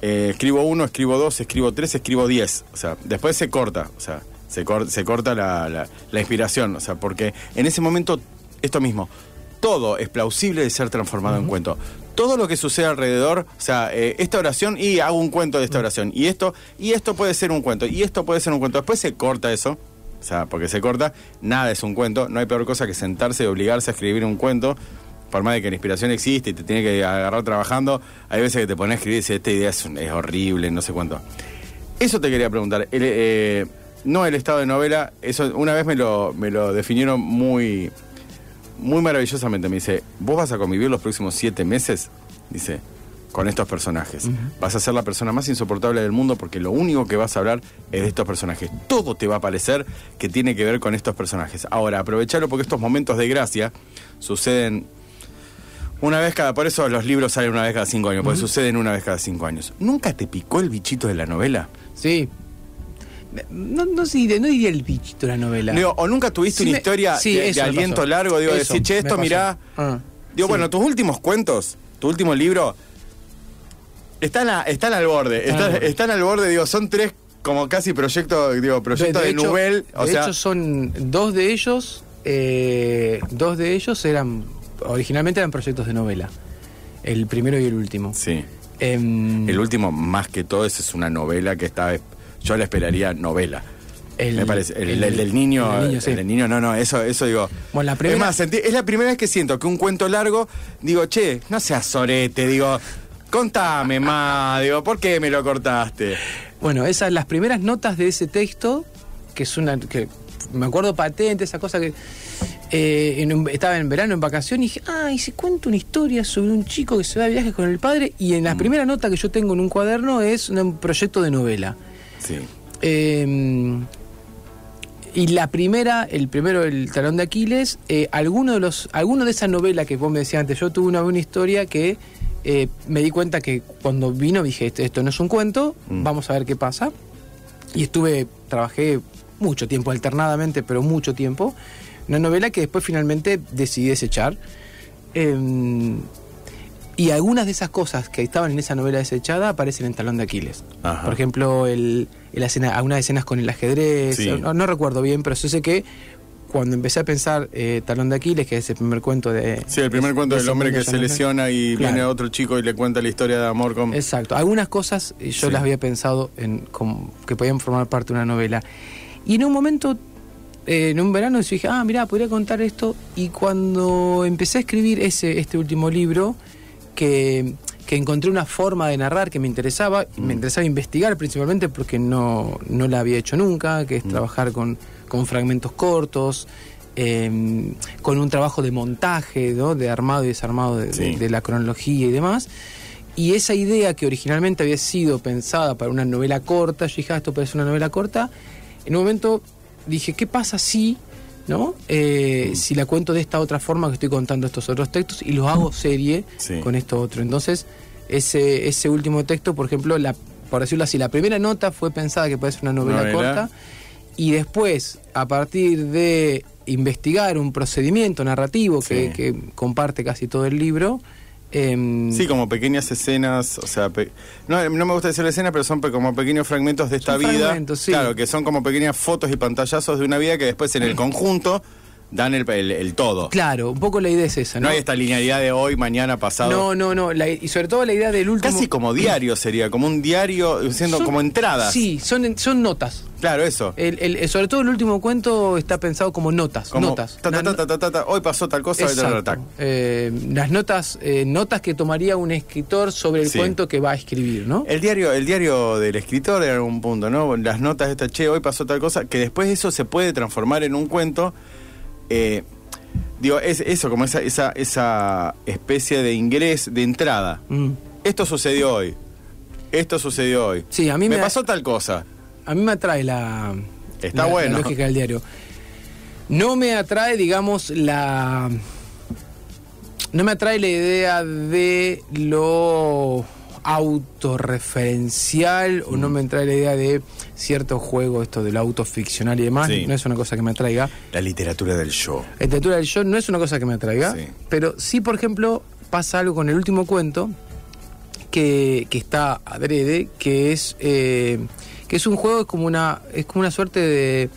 eh, escribo uno, escribo dos, escribo tres, escribo diez. O sea, después se corta, o sea, se, cor- se corta la, la- la inspiración, o sea, porque en ese momento, esto mismo, todo es plausible de ser transformado en cuento. Todo lo que sucede alrededor, o sea, eh, esta oración y hago un cuento de esta oración, y esto, y esto puede ser un cuento, y esto puede ser un cuento. Después se corta eso, o sea, porque se corta, nada es un cuento, no hay peor cosa que sentarse y obligarse a escribir un cuento, por más de que la inspiración existe y te tiene que agarrar trabajando, hay veces que te pones a escribir y dices, esta idea es, horrible, no sé cuánto. Eso te quería preguntar. El, eh, no el estado de novela, eso una vez me lo, me lo definieron muy, muy maravillosamente. Me dice, vos vas a convivir los próximos siete meses, dice, con estos personajes. Vas a ser la persona más insoportable del mundo porque lo único que vas a hablar es de estos personajes. Todo te va a parecer que tiene que ver con estos personajes. Ahora, aprovechalo porque estos momentos de gracia suceden una vez cada, por eso los libros salen una vez cada cinco años, porque suceden una vez cada cinco años. ¿Nunca te picó el bichito de la novela? Sí. No, no, sé, no diría el bichito de la novela. Digo, o nunca tuviste Sí una me- historia sí, de, aliento largo, digo, Eso decir, che, esto mirá. Ah, digo, sí. bueno, tus últimos cuentos, tu último libro, están, a- están al borde, Están al están, borde. están al borde, digo, son tres como casi proyectos, digo, proyectos de, hecho, Nubel, o de sea, hecho, son dos de ellos, eh, dos de ellos eran, originalmente eran proyectos de novela. El primero y el último. sí. Em, El último, más que todo, ese es una novela que está, yo la esperaría novela. el- me parece, el, el del niño, el niño, sí. del niño, no, no, eso, eso digo. Bueno, la primera- Es más, es la primera vez que siento que un cuento largo, digo, che, no seas sorete, digo, contame digo, ¿por qué me lo cortaste? Bueno, esas las primeras notas de ese texto, que es una que me acuerdo patente, esa cosa que eh, en un- estaba en verano en vacación y dije, ah, y se cuenta una historia sobre un chico que se va de viaje con el padre y en la primera nota que yo tengo en un cuaderno es un proyecto de novela. Sí. Eh, y la primera, el primero, el talón de Aquiles, eh, alguno de los, alguno de esa novela que vos me decías antes, yo tuve una buena historia que eh, me di cuenta que cuando vino dije, esto, esto no es un cuento, Mm. vamos a ver qué pasa. Y estuve, trabajé mucho tiempo, alternadamente, pero mucho tiempo, una novela que después finalmente decidí desechar. Eh, y algunas de esas cosas que estaban en esa novela desechada aparecen en Talón de Aquiles. Ajá. Por ejemplo, el, el escena, algunas escenas con el ajedrez. Sí. No, no recuerdo bien, pero sí sé que cuando empecé a pensar eh, Talón de Aquiles, que es el primer cuento de. Sí, el primer de- cuento de del hombre que se lesiona y Claro. viene otro chico y le cuenta la historia de amor con... Exacto. Algunas cosas eh, yo Sí. las había pensado en como que podían formar parte de una novela. Y en un momento, eh, en un verano, yo dije, ah, mirá, podría contar esto. Y cuando empecé a escribir ese, este último libro, que, que encontré una forma de narrar que me interesaba, Mm. me interesaba investigar principalmente porque no, no la había hecho nunca, que es trabajar con, con fragmentos cortos. eh, con un trabajo de montaje, ¿no? de armado y desarmado de- de- Sí. de la cronología y demás. Y esa idea que originalmente había sido pensada para una novela corta, yo dije, ah, esto puede ser una novela corta, en un momento dije, ¿qué pasa si, ¿no? Eh, Mm. si la cuento de esta otra forma que estoy contando estos otros textos y los hago serie Sí. con esto otro? Entonces, ese, ese último texto, por ejemplo, la, por decirlo así, la primera nota fue pensada que puede ser una novela, Novela. corta y después, a partir de investigar un procedimiento narrativo que, Sí. que comparte casi todo el libro, em, Sí, como pequeñas escenas, o sea, pe- no, no me gusta decir escenas, pero son pe- como pequeños fragmentos de esta vida. sí. Claro, que son como pequeñas fotos y pantallazos de una vida que después en el (clears throat) conjunto dan el, el- el todo. claro, un poco la idea es esa, No ¿no? hay esta linealidad de hoy, mañana, pasado. no, no, no, la- y sobre todo la idea del último... Casi como diario sería, como un diario, siendo Son- como entradas. Sí, son, son notas. Claro, eso. El, el- el- sobre todo el último cuento está pensado como notas. Como notas. ta, ta, hoy pasó tal cosa, hoy tal, tal. Eh, las notas, eh, notas que tomaría un escritor sobre el Sí. cuento que va a escribir, ¿no? El diario, el diario del escritor en algún punto, ¿no? Las notas de esta, che, hoy pasó tal cosa, que después eso se puede transformar en un cuento. Eh, digo, es eso, como esa, esa, esa especie de ingreso, de entrada. Mm. Esto sucedió hoy. Esto sucedió hoy. Sí, a mí me da- pasó tal cosa. A mí me atrae la, Está la- bueno. la lógica del diario. No me atrae, digamos, la. No me atrae la idea de lo autorreferencial o no me atrae la idea de cierto juego, esto del autoficcional y demás. Sí. No es una cosa que me atraiga. La literatura del show. La literatura del show no es una cosa que me atraiga, Sí. pero sí, por ejemplo, pasa algo con el último cuento que, que está adrede, que es eh, que es un juego, es como una, es como una suerte de,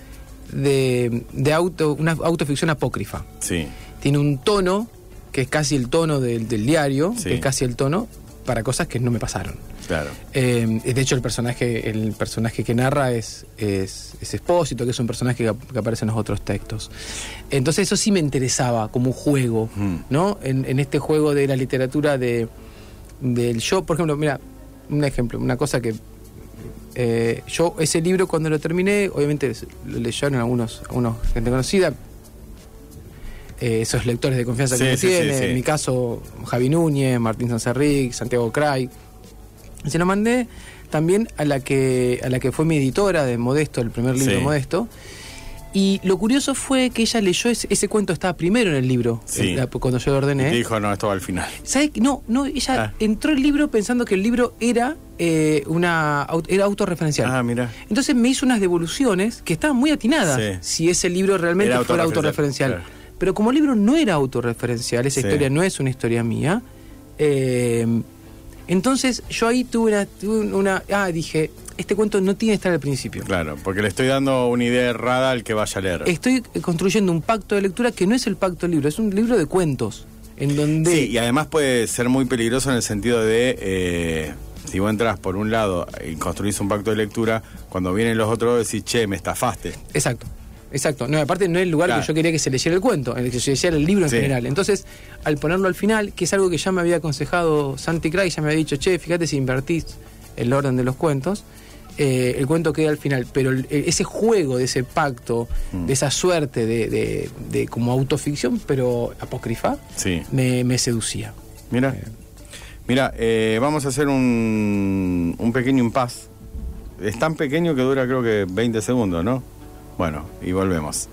de, de auto, una autoficción apócrifa. Sí. Tiene un tono que es casi el tono del, del diario, Sí. que es casi el tono para cosas que no me pasaron. Claro. Eh, de hecho, el personaje, el personaje que narra es, es, es Espósito, que es un personaje que, que aparece en los otros textos. Entonces, eso sí me interesaba como un juego, Mm. ¿no? En, en este juego de la literatura de, del yo, por ejemplo, mira, un ejemplo, una cosa que. eh, yo, ese libro, cuando lo terminé, obviamente lo leyeron algunos, algunos gente conocida. Eh, esos lectores de confianza Sí, que uno sí, tiene, sí. en mi caso Javi Núñez, Martín Sancerric, Santiago Cray, y se lo mandé también a la que a la que fue mi editora de Modesto, el primer libro de Modesto. Y lo curioso fue que ella leyó ese, ese cuento estaba primero en el libro, Sí. cuando yo lo Y ordené. dijo, no, esto va al final. ¿Sabes? qué? No, no, ella Ah. entró el libro pensando que el libro era eh, una era autorreferencial. Ah, mira. Entonces me hizo unas devoluciones que estaban muy atinadas Sí. si ese libro realmente Era fuera autorreferencial, autorreferencial. Pero como el libro no era autorreferencial, esa Sí. historia no es una historia mía, eh, entonces yo ahí tuve una, tuve una... Ah, dije, este cuento no tiene que estar al principio. Claro, porque le estoy dando una idea errada al que vaya a leer. Estoy construyendo un pacto de lectura que no es el pacto del libro, es un libro de cuentos. En donde... Sí, y además puede ser muy peligroso en el sentido de, eh, si vos entras por un lado y construís un pacto de lectura, cuando vienen los otros decís, che, me estafaste. Exacto. Exacto. No, aparte no es el lugar Claro. que yo quería que se leyera el cuento, en el que se leyera el libro en Sí. general. Entonces, al ponerlo al final, que es algo que ya me había aconsejado Santi Cray, ya me había dicho, che, fíjate si invertís el orden de los cuentos, eh, el cuento queda al final. Pero el- ese juego de ese pacto, Mm. de esa suerte de, de- de como autoficción, pero apócrifa, Sí. me, me seducía. Mira, mira, eh, vamos a hacer un, un pequeño impas. Es tan pequeño que dura creo que 20 segundos, ¿no? Bueno, y volvemos.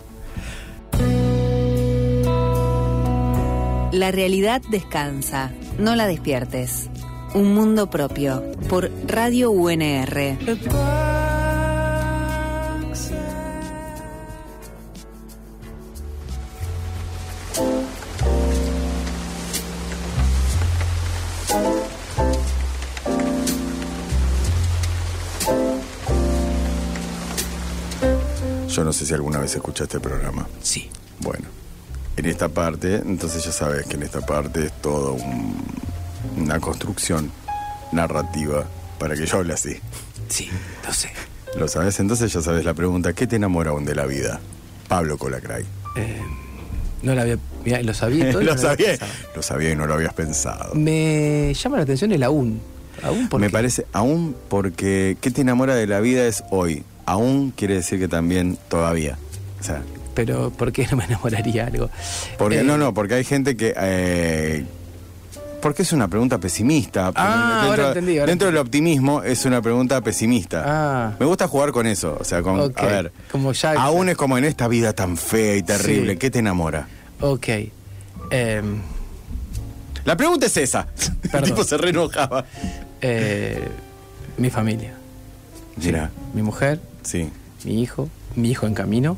La realidad descansa, no la despiertes. Un mundo propio, por Radio UNR. Yo no sé si alguna vez escuchaste el programa. Sí. Bueno, en esta parte, entonces ya sabes que en esta parte es todo un- una construcción narrativa para que yo hable así. Sí, lo sé. ¿Lo sabes? Entonces ya sabes la pregunta, ¿qué te enamora aún de la vida? Pablo Colacray. Eh, no la había... mirá, lo sabía (laughs) todo lo no sabía, lo sabía y no lo habías pensado. Me llama la atención el aún. ¿Aún por Me qué? parece, aún porque ¿qué te enamora de la vida es hoy? Aún quiere decir que también todavía. O sea, Pero ¿por qué no me enamoraría algo? porque Eh, no, no, porque hay gente que eh, porque es una pregunta pesimista. Ah, dentro, ahora entendí, ahora dentro del optimismo es una pregunta pesimista. Ah. Me gusta jugar con eso, o sea, con Ok, a ver, como ya- aún es como en esta vida tan fea y terrible, Sí. ¿qué te enamora? Ok. Em, La pregunta es esa. (laughs) El tipo se re enojaba. eh, mi familia. Mira, Mi mujer, sí. mi hijo, mi hijo en camino.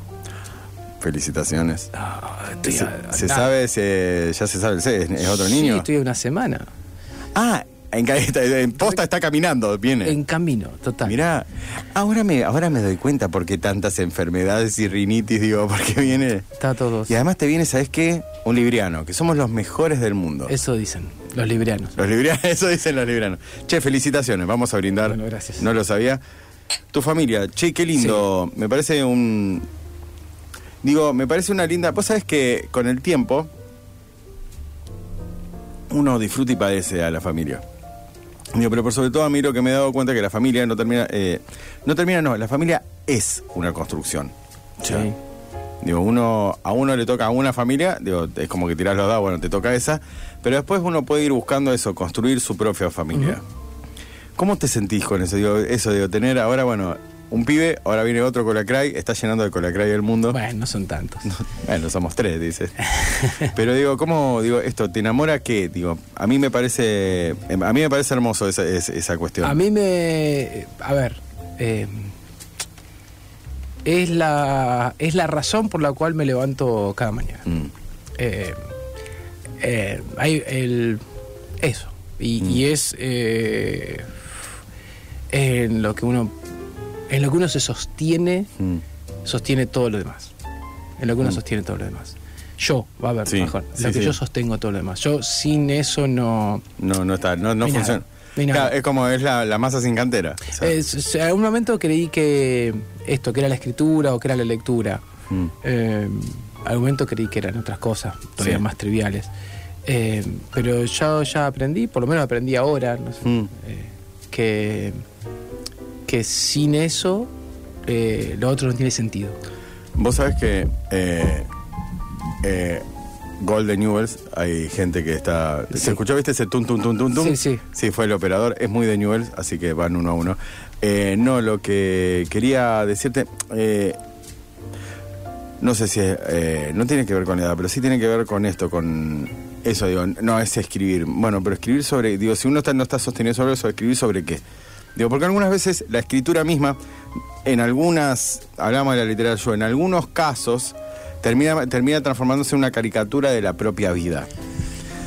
Felicitaciones. Ah, estoy Se, a- se nada. sabe, se- ya se sabe, ¿es, otro Sí, niño? estoy a una semana. Ah, en, (laughs) en posta está caminando, viene. En camino, total. Mirá, ahora me, ahora me doy cuenta por qué tantas enfermedades y rinitis, digo, (laughs) porque viene... Está todo. Y además te viene, ¿sabes qué? Un libriano, que somos los mejores del mundo. Eso dicen los librianos. Los librianos, (laughs) eso dicen los librianos. Che, felicitaciones, vamos a brindar. Bueno, gracias. No lo sabía. Tu familia, che, qué lindo. Me parece un. Digo, me parece una linda. Vos sabés que con el tiempo uno disfruta y padece a la familia. Digo, pero por sobre todo a mí lo que me he dado cuenta es que la familia no termina. eh, no termina, no, la familia es una construcción. Sí. Digo, uno, a uno le toca a una familia, digo, es como que tirás los dados, bueno, te toca esa, pero después uno puede ir buscando eso, construir su propia familia. ¿Cómo te sentís con eso? Digo, eso, digo, tener ahora, bueno, un pibe, ahora viene otro Colacray, está llenando de Colacray el mundo. Bueno, no son tantos. Bueno, somos tres, dices. Pero digo, ¿cómo, digo, esto, te enamora qué? Digo, a mí me parece, a mí me parece hermoso esa, esa, esa cuestión. A mí me. A ver. eh, es, la, es la razón por la cual me levanto cada mañana. Mm, Eh, eh, hay el. Eso. Y, Mm. y es. En lo que uno. En lo que uno se sostiene, mm. sostiene todo lo demás. En lo que uno Mm. sostiene todo lo demás. Yo, va a ver, Sí, mejor. sí, lo que sí. yo sostengo todo lo demás. Yo sin eso no. No, no está, no, no funciona. Claro, es como es la, la masa sin cantera. o sea, Es- en algún momento creí que esto, que era la escritura o que era la lectura. mm. Eh, algún momento creí que eran otras cosas, todavía Sí. más triviales. Eh, pero ya, ya aprendí, por lo menos aprendí ahora, no sé, Mm. eh, que, que sin eso eh, lo otro no tiene sentido. Vos sabés que eh, eh, Golden Newells, hay gente que está. ¿Se Sí. escuchó, viste, ese tum, tum, tum, tum, tum? Sí, sí. Sí, fue el operador. Es muy de Newells, así que van uno a uno. Eh, no, lo que quería decirte. eh, no sé si es, eh, no tiene que ver con la edad, pero sí tiene que ver con esto, con eso, digo, no es escribir. Bueno, pero escribir sobre, digo, si uno está, no está sostenido sobre eso, escribir sobre qué. Digo, porque algunas veces la escritura misma, en algunas, hablamos de la literatura, en algunos casos, termina, termina transformándose en una caricatura de la propia vida.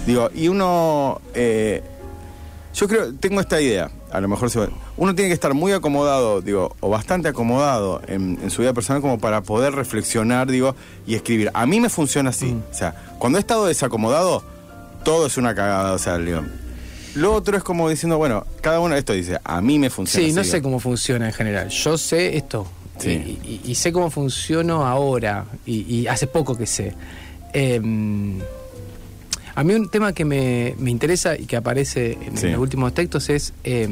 Digo, y uno, eh, yo creo, tengo esta idea, a lo mejor se va- uno tiene que estar muy acomodado, digo, o bastante acomodado en, en su vida personal como para poder reflexionar, digo, y escribir. A mí me funciona así. O sea, cuando he estado desacomodado, todo es una cagada, o sea, digo. Lo otro es como diciendo, bueno, cada uno esto dice, a mí me funciona Sí, no sé cómo funciona en general. Yo sé esto. Sí. Y, y- y sé cómo funciono ahora. Y, y hace poco que sé. Eh, a mí un tema que me, me interesa y que aparece en, Sí. los últimos textos es eh,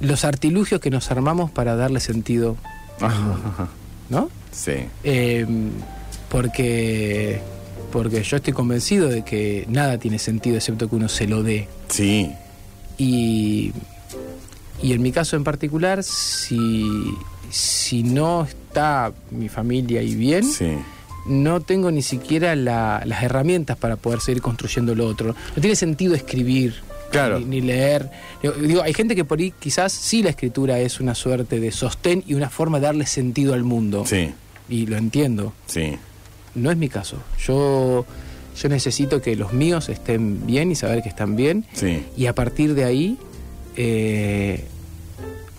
los artilugios que nos armamos para darle sentido, Ajá, (laughs) ¿no? sí. Eh, porque, porque yo estoy convencido de que nada tiene sentido excepto que uno se lo dé. Sí. Y, y en mi caso en particular, si, si no está mi familia ahí bien, Sí. no tengo ni siquiera la- las herramientas para poder seguir construyendo lo otro. No tiene sentido escribir. Claro. Ni, ni leer. Digo, hay gente que por ahí quizás sí la escritura es una suerte de sostén y una forma de darle sentido al mundo. Sí. Y lo entiendo. Sí. No es mi caso. Yo, yo necesito que los míos estén bien y saber que están bien Sí. y a partir de ahí eh,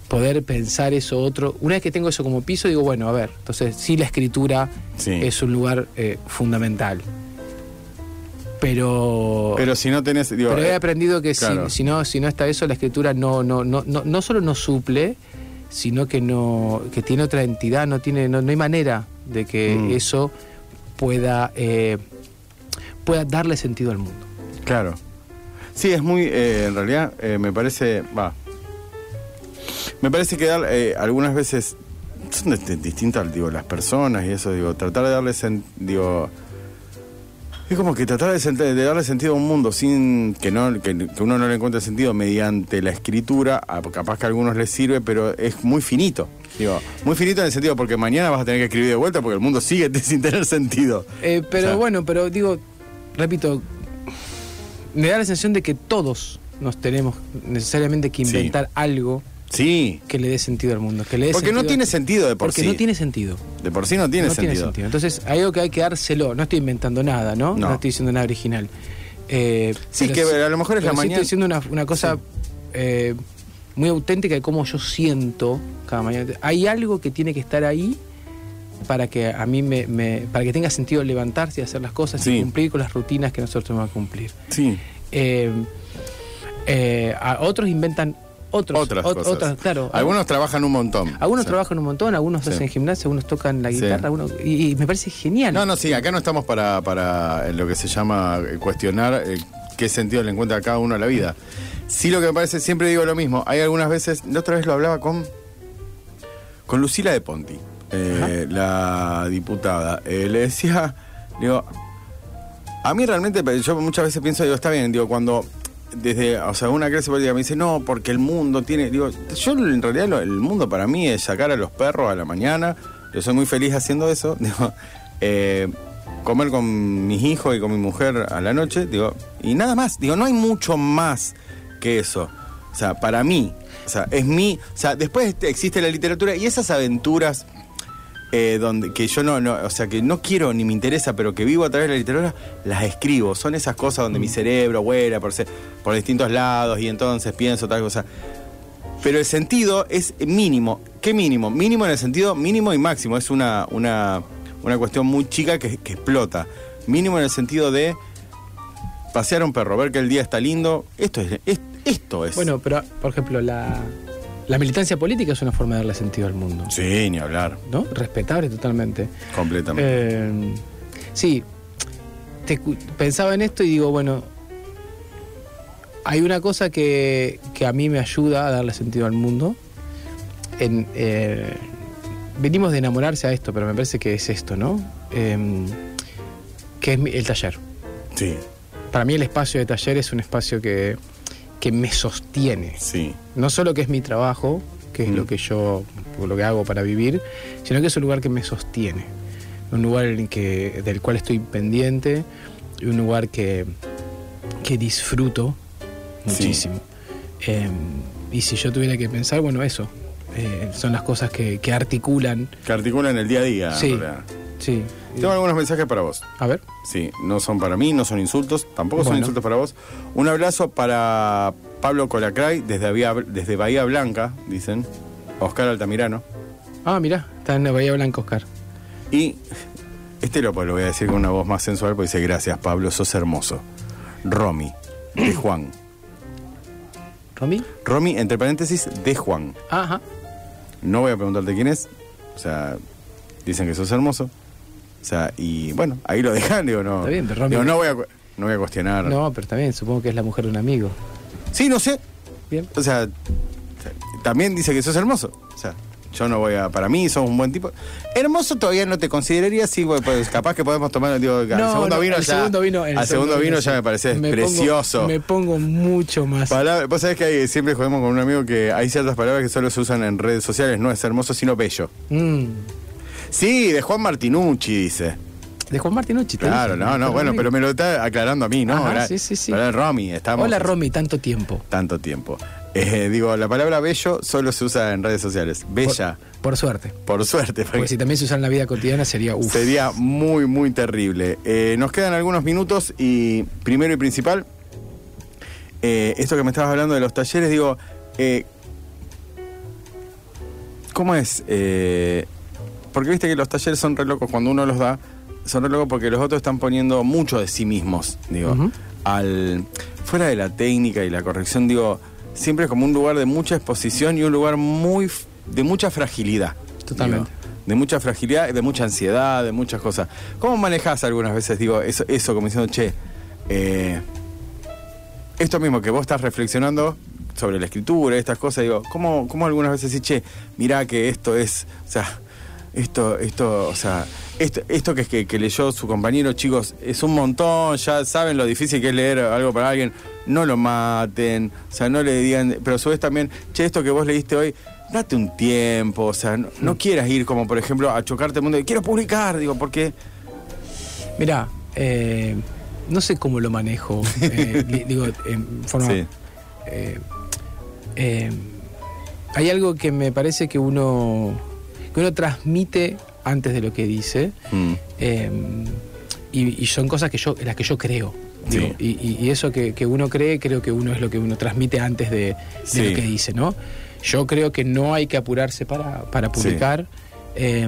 poder pensar eso otro. Una vez que tengo eso como piso, digo, bueno, a ver, entonces sí la escritura Sí. es un lugar eh, fundamental. Pero, Pero si no tenés. Digo, pero he eh, aprendido que claro. si, si no, si no está eso, la escritura no, no, no, no, no solo no suple, sino que no, que tiene otra entidad, no tiene, no, no hay manera de que Mm. eso pueda, eh, pueda darle sentido al mundo. Claro. Sí, es muy, eh, en realidad, eh, me parece, va. Me parece que eh, algunas veces son dist- distintas, digo, las personas y eso, digo, tratar de darle, digo, es como que tratar de, sent- de darle sentido a un mundo sin que no que, que uno no le encuentre sentido mediante la escritura, a- capaz que a algunos les sirve, pero es muy finito. Digo, muy finito en el sentido porque mañana vas a tener que escribir de vuelta porque el mundo sigue (laughs) sin tener sentido. Eh, pero O sea, bueno, pero digo, repito, me da la sensación de que todos nos tenemos necesariamente que Sí. inventar algo Sí. que le dé sentido al mundo. Que le dé Porque no tiene sentido de por Porque sí. no tiene sentido. De por sí no tiene no sentido. tiene sentido. Entonces, hay algo que hay que dárselo. No estoy inventando nada, ¿no? No. estoy diciendo nada original. Eh, Sí, pero que a lo mejor es la sí mañana- Estoy diciendo una, una cosa eh, muy auténtica de cómo yo siento cada mañana. Hay algo que tiene que estar ahí para que a mí me, me- para que tenga sentido levantarse y hacer las cosas Sí. y cumplir con las rutinas que nosotros tenemos que cumplir. Sí. Eh, a otros inventan otros, Otras ot- cosas. otras, claro. Algunos trabajan un montón. Algunos Sí. trabajan un montón, algunos Sí. hacen gimnasia, algunos tocan la Sí. guitarra, algunos- y, y me parece genial. No, no, sí, acá no estamos para, para lo que se llama eh, cuestionar eh, qué sentido le encuentra a cada uno a la vida. Sí, lo que me parece, siempre digo lo mismo. Hay algunas veces, la otra vez lo hablaba con, con Lucila de Ponti, eh, la diputada. Eh, le decía, digo, a mí realmente, yo muchas veces pienso, digo, está bien, digo, cuando desde, o sea, una clase política me dice, no, porque el mundo tiene, digo, yo en realidad el mundo para mí es sacar a los perros a la mañana, yo soy muy feliz haciendo eso, (laughs) digo, eh, comer con mis hijos y con mi mujer a la noche, digo, y nada más, digo, no hay mucho más que eso, o sea, para mí, o sea, es mi, o sea, después existe la literatura y esas aventuras eh, donde que yo no, no, o sea, que no quiero ni me interesa, pero que vivo a través de la literatura, las escribo. Son esas cosas donde mi cerebro vuela por, por distintos lados y entonces pienso tal cosa. Pero el sentido es mínimo. ¿Qué mínimo? Mínimo en el sentido mínimo y máximo. Es una, una, una cuestión muy chica que, que explota. Mínimo en el sentido de pasear a un perro, ver que el día está lindo. Esto es, es- esto es. Bueno, pero por ejemplo, la, la militancia política es una forma de darle sentido al mundo, Sí, ni hablar. ¿no? Respetable totalmente. Completamente. Eh, sí, te pensaba en esto y digo, bueno, hay una cosa que, que a mí me ayuda a darle sentido al mundo. En, eh, venimos de enamorarse a esto, pero me parece que es esto, ¿no? Em, que es mi- el taller. sí, Para mí el espacio de taller es un espacio que, que me sostiene. sí. No solo que es mi trabajo, que es Mm. lo que yo lo que hago para vivir, sino que es un lugar que me sostiene. Un lugar en que, del cual estoy pendiente y un lugar que, que disfruto Sí. muchísimo. Eh, y si yo tuviera que pensar, bueno, eso. eh, son las cosas que, que articulan. Que articulan el día a día. sí, sí. Tengo algunos mensajes para vos. A ver. Sí, no son para mí, no son insultos, tampoco son insultos para vos. Un abrazo para Pablo Colacray desde Bahía, desde Bahía Blanca, dicen. Oscar Altamirano. Ah, mirá, está en Bahía Blanca, Oscar. Y este lo, lo voy a decir con una voz más sensual, porque dice, gracias Pablo, sos hermoso. Romy, de (clears throat) Juan. ¿Romy? Romy, entre paréntesis, de Juan. Ajá. No voy a preguntarte quién es. O sea, dicen que sos hermoso. O sea, y bueno, ahí lo dejan, (laughs) digo, no. Está bien, pero Romy- digo, no voy a, no voy a cuestionar. No, pero también supongo que es la mujer de un amigo. Sí, no sé. Bien. O sea, también dice que sos hermoso. O sea, yo no voy a. Para mí, sos un buen tipo. Hermoso todavía no te consideraría, sí, pues, pues, capaz que podemos tomar. Digo, No, segundo no, vino el ya. segundo vino, el al segundo vino ya me parece Me pongo- precioso. me pongo mucho más. Palabra- Vos sabés que hay- siempre jodemos con un amigo que hay ciertas palabras que solo se usan en redes sociales. No es hermoso, sino bello. Mm. Sí, de Juan Martinucci, dice. De Juan Martinucci. Claro, no, no, bueno, pero me lo está aclarando a mí, ¿no? Ajá, sí, sí, sí. ahora Romy, estamos. Hola, Romy, tanto tiempo. Tanto tiempo. Eh, digo, la palabra bello solo se usa en redes sociales. Bella, Por, por suerte. por, suerte. porque Porque si también se usa en la vida cotidiana sería uff. Sería muy, muy terrible. Eh, nos quedan algunos minutos y primero y principal, eh, esto que me estabas hablando de los talleres, digo, ¿cómo es? Porque viste que los talleres son re locos cuando uno los da, son re locos porque los otros están poniendo mucho de sí mismos, digo, al fuera de la técnica y la corrección, digo, siempre es como un lugar de mucha exposición y un lugar muy de mucha fragilidad. Totalmente. digo de mucha fragilidad, de mucha ansiedad, de muchas cosas. ¿Cómo manejás algunas veces, digo, eso, eso como diciendo, che, eh, esto mismo que vos estás reflexionando sobre la escritura, estas cosas, digo, ¿cómo, cómo algunas veces decís, che, mirá que esto es, o sea, esto, esto, o sea, esto, esto que, que, que leyó su compañero, chicos, es un montón, ya saben lo difícil que es leer algo para alguien, no lo maten, o sea, no le digan, pero a su vez también, che, esto que vos leíste hoy, date un tiempo, o sea, no, no quieras ir como, por ejemplo, a chocarte el mundo, y quiero publicar, digo, porque... Mirá, eh, no sé cómo lo manejo. eh, di- (laughs) digo, en forma. Sí. eh, eh, hay algo que me parece que uno, que uno transmite antes de lo que dice. Mm. eh, y, y son cosas que yo, en las que yo creo. Sí. digo, y, eso que, que uno cree, creo que uno es lo que uno transmite antes de, de Sí. lo que dice, ¿no? Yo creo que no hay que apurarse para, para publicar. Eh,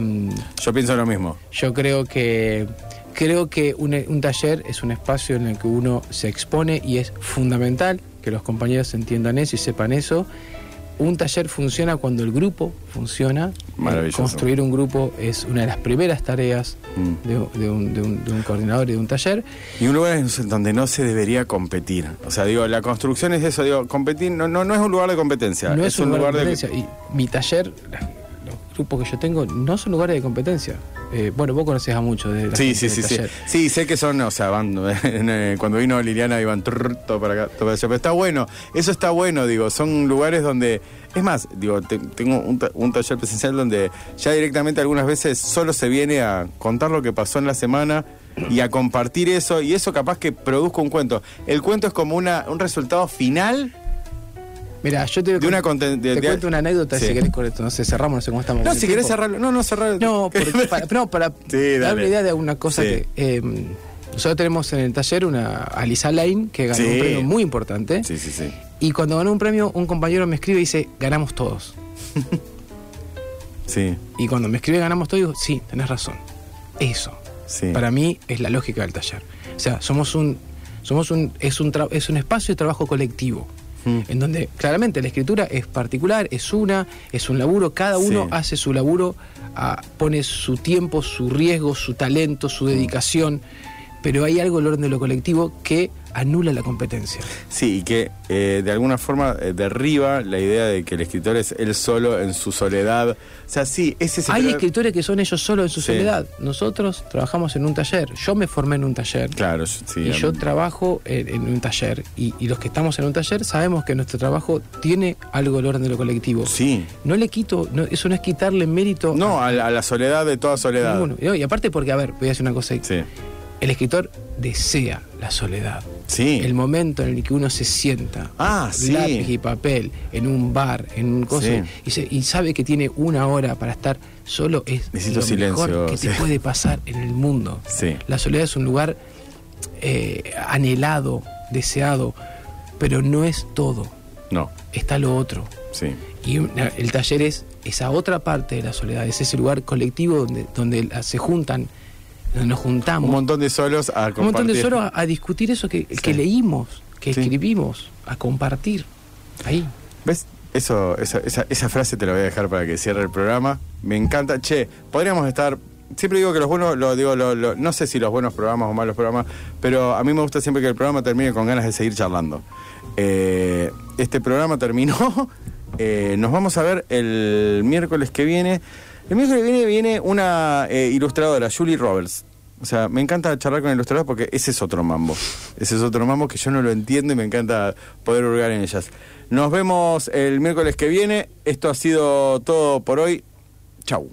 Yo pienso lo mismo. yo creo que creo que un, un taller es un espacio en el que uno se expone y es fundamental que los compañeros entiendan eso y sepan eso. Un taller funciona cuando el grupo funciona. Maravilloso. Construir un grupo es una de las primeras tareas Mm. de, de un, de un- de un coordinador y de un taller. Y un lugar en donde no se debería competir. O sea, digo, la construcción es eso, digo, competir no, no, no es un lugar de competencia. no es, un lugar, de de competencia. Y mi taller, grupos que yo tengo, no son lugares de competencia. Eh, bueno, vos conocés a muchos de la Sí, sí, sí, sí. Sí, sé que son, o sea, van, (laughs) eh, cuando vino Liliana iban trrr, todo para acá, todo para allá. Pero está bueno, eso está bueno, digo, son lugares donde, es más, digo, te- tengo un taller presencial donde ya directamente algunas veces solo se viene a contar lo que pasó en la semana y a compartir eso, y eso capaz que produzca un cuento. El cuento es como una, un resultado final. Mira, yo te, De una te de- cuento una anécdota Sí. si querés con esto. No sé, cerramos, no sé cómo estamos. No, si querés cerrarlo, no, no cerrarlo. No, (laughs) porque- para, no, para Sí, dar una idea de una cosa Sí. que. eh, nosotros tenemos en el taller una Alisa Lane que ganó un premio muy importante. Sí, sí, sí. Y cuando ganó un premio, un compañero me escribe y dice: Ganamos todos. Sí, Y cuando me escribe ganamos todos, digo: Sí, tenés razón. Eso. Para mí es la lógica del taller. O sea, somos un. Somos un, es, un es un espacio de trabajo colectivo. Mm. En donde claramente la escritura es particular, es una, es un laburo, cada uno Sí. hace su laburo, ah, pone su tiempo, su riesgo, su talento, su dedicación, pero hay algo en el orden de lo colectivo que anula la competencia. Sí, y que eh, de alguna forma eh, derriba la idea de que el escritor es él solo en su soledad. O sea, sí, ese es el Hay escritores que son ellos solos en su Sí. soledad. Nosotros trabajamos en un taller. Yo me formé en un taller. Claro, sí. y yo trabajo en, en un taller. Y, y los que estamos en un taller sabemos que nuestro trabajo tiene algo del orden de lo colectivo. Sí. No le quito, no, eso no es quitarle mérito No, a la, a la soledad de toda soledad. ninguno. Y, y aparte porque, a ver, voy a decir una cosa. Sí. El escritor desea la soledad. Sí. El momento en el que uno se sienta, Ah, sí. lápiz y papel, en un bar, en un coso, Sí. y, se- y sabe que tiene una hora para estar solo, es Necesito lo silencio, mejor que te puede pasar en el mundo. Sí. La soledad es un lugar eh, anhelado, deseado, pero no es todo. No, Está lo otro. sí. Y una- el taller es esa otra parte de la soledad, es ese lugar colectivo donde, se juntan, nos juntamos. Un montón de solos a Un montón de compartir. solos a, a discutir eso que, que leímos, que Sí. escribimos, a compartir. Ahí. ¿Ves? Eso, esa, esa, esa frase te la voy a dejar para que cierre el programa. Me encanta. Che, podríamos estar. Siempre digo que los buenos, lo digo, lo- lo- no sé si los buenos programas o malos programas, pero a mí me gusta siempre que el programa termine con ganas de seguir charlando. Eh, este programa terminó. (laughs) Eh, nos vamos a ver el miércoles que viene. El miércoles viene viene una eh, ilustradora, Julie Roberts. O sea, me encanta charlar con ilustradores porque ese es otro mambo. Ese es otro mambo que yo no lo entiendo y me encanta poder hurgar en ellas. Nos vemos el miércoles que viene. Esto ha sido todo por hoy. Chau.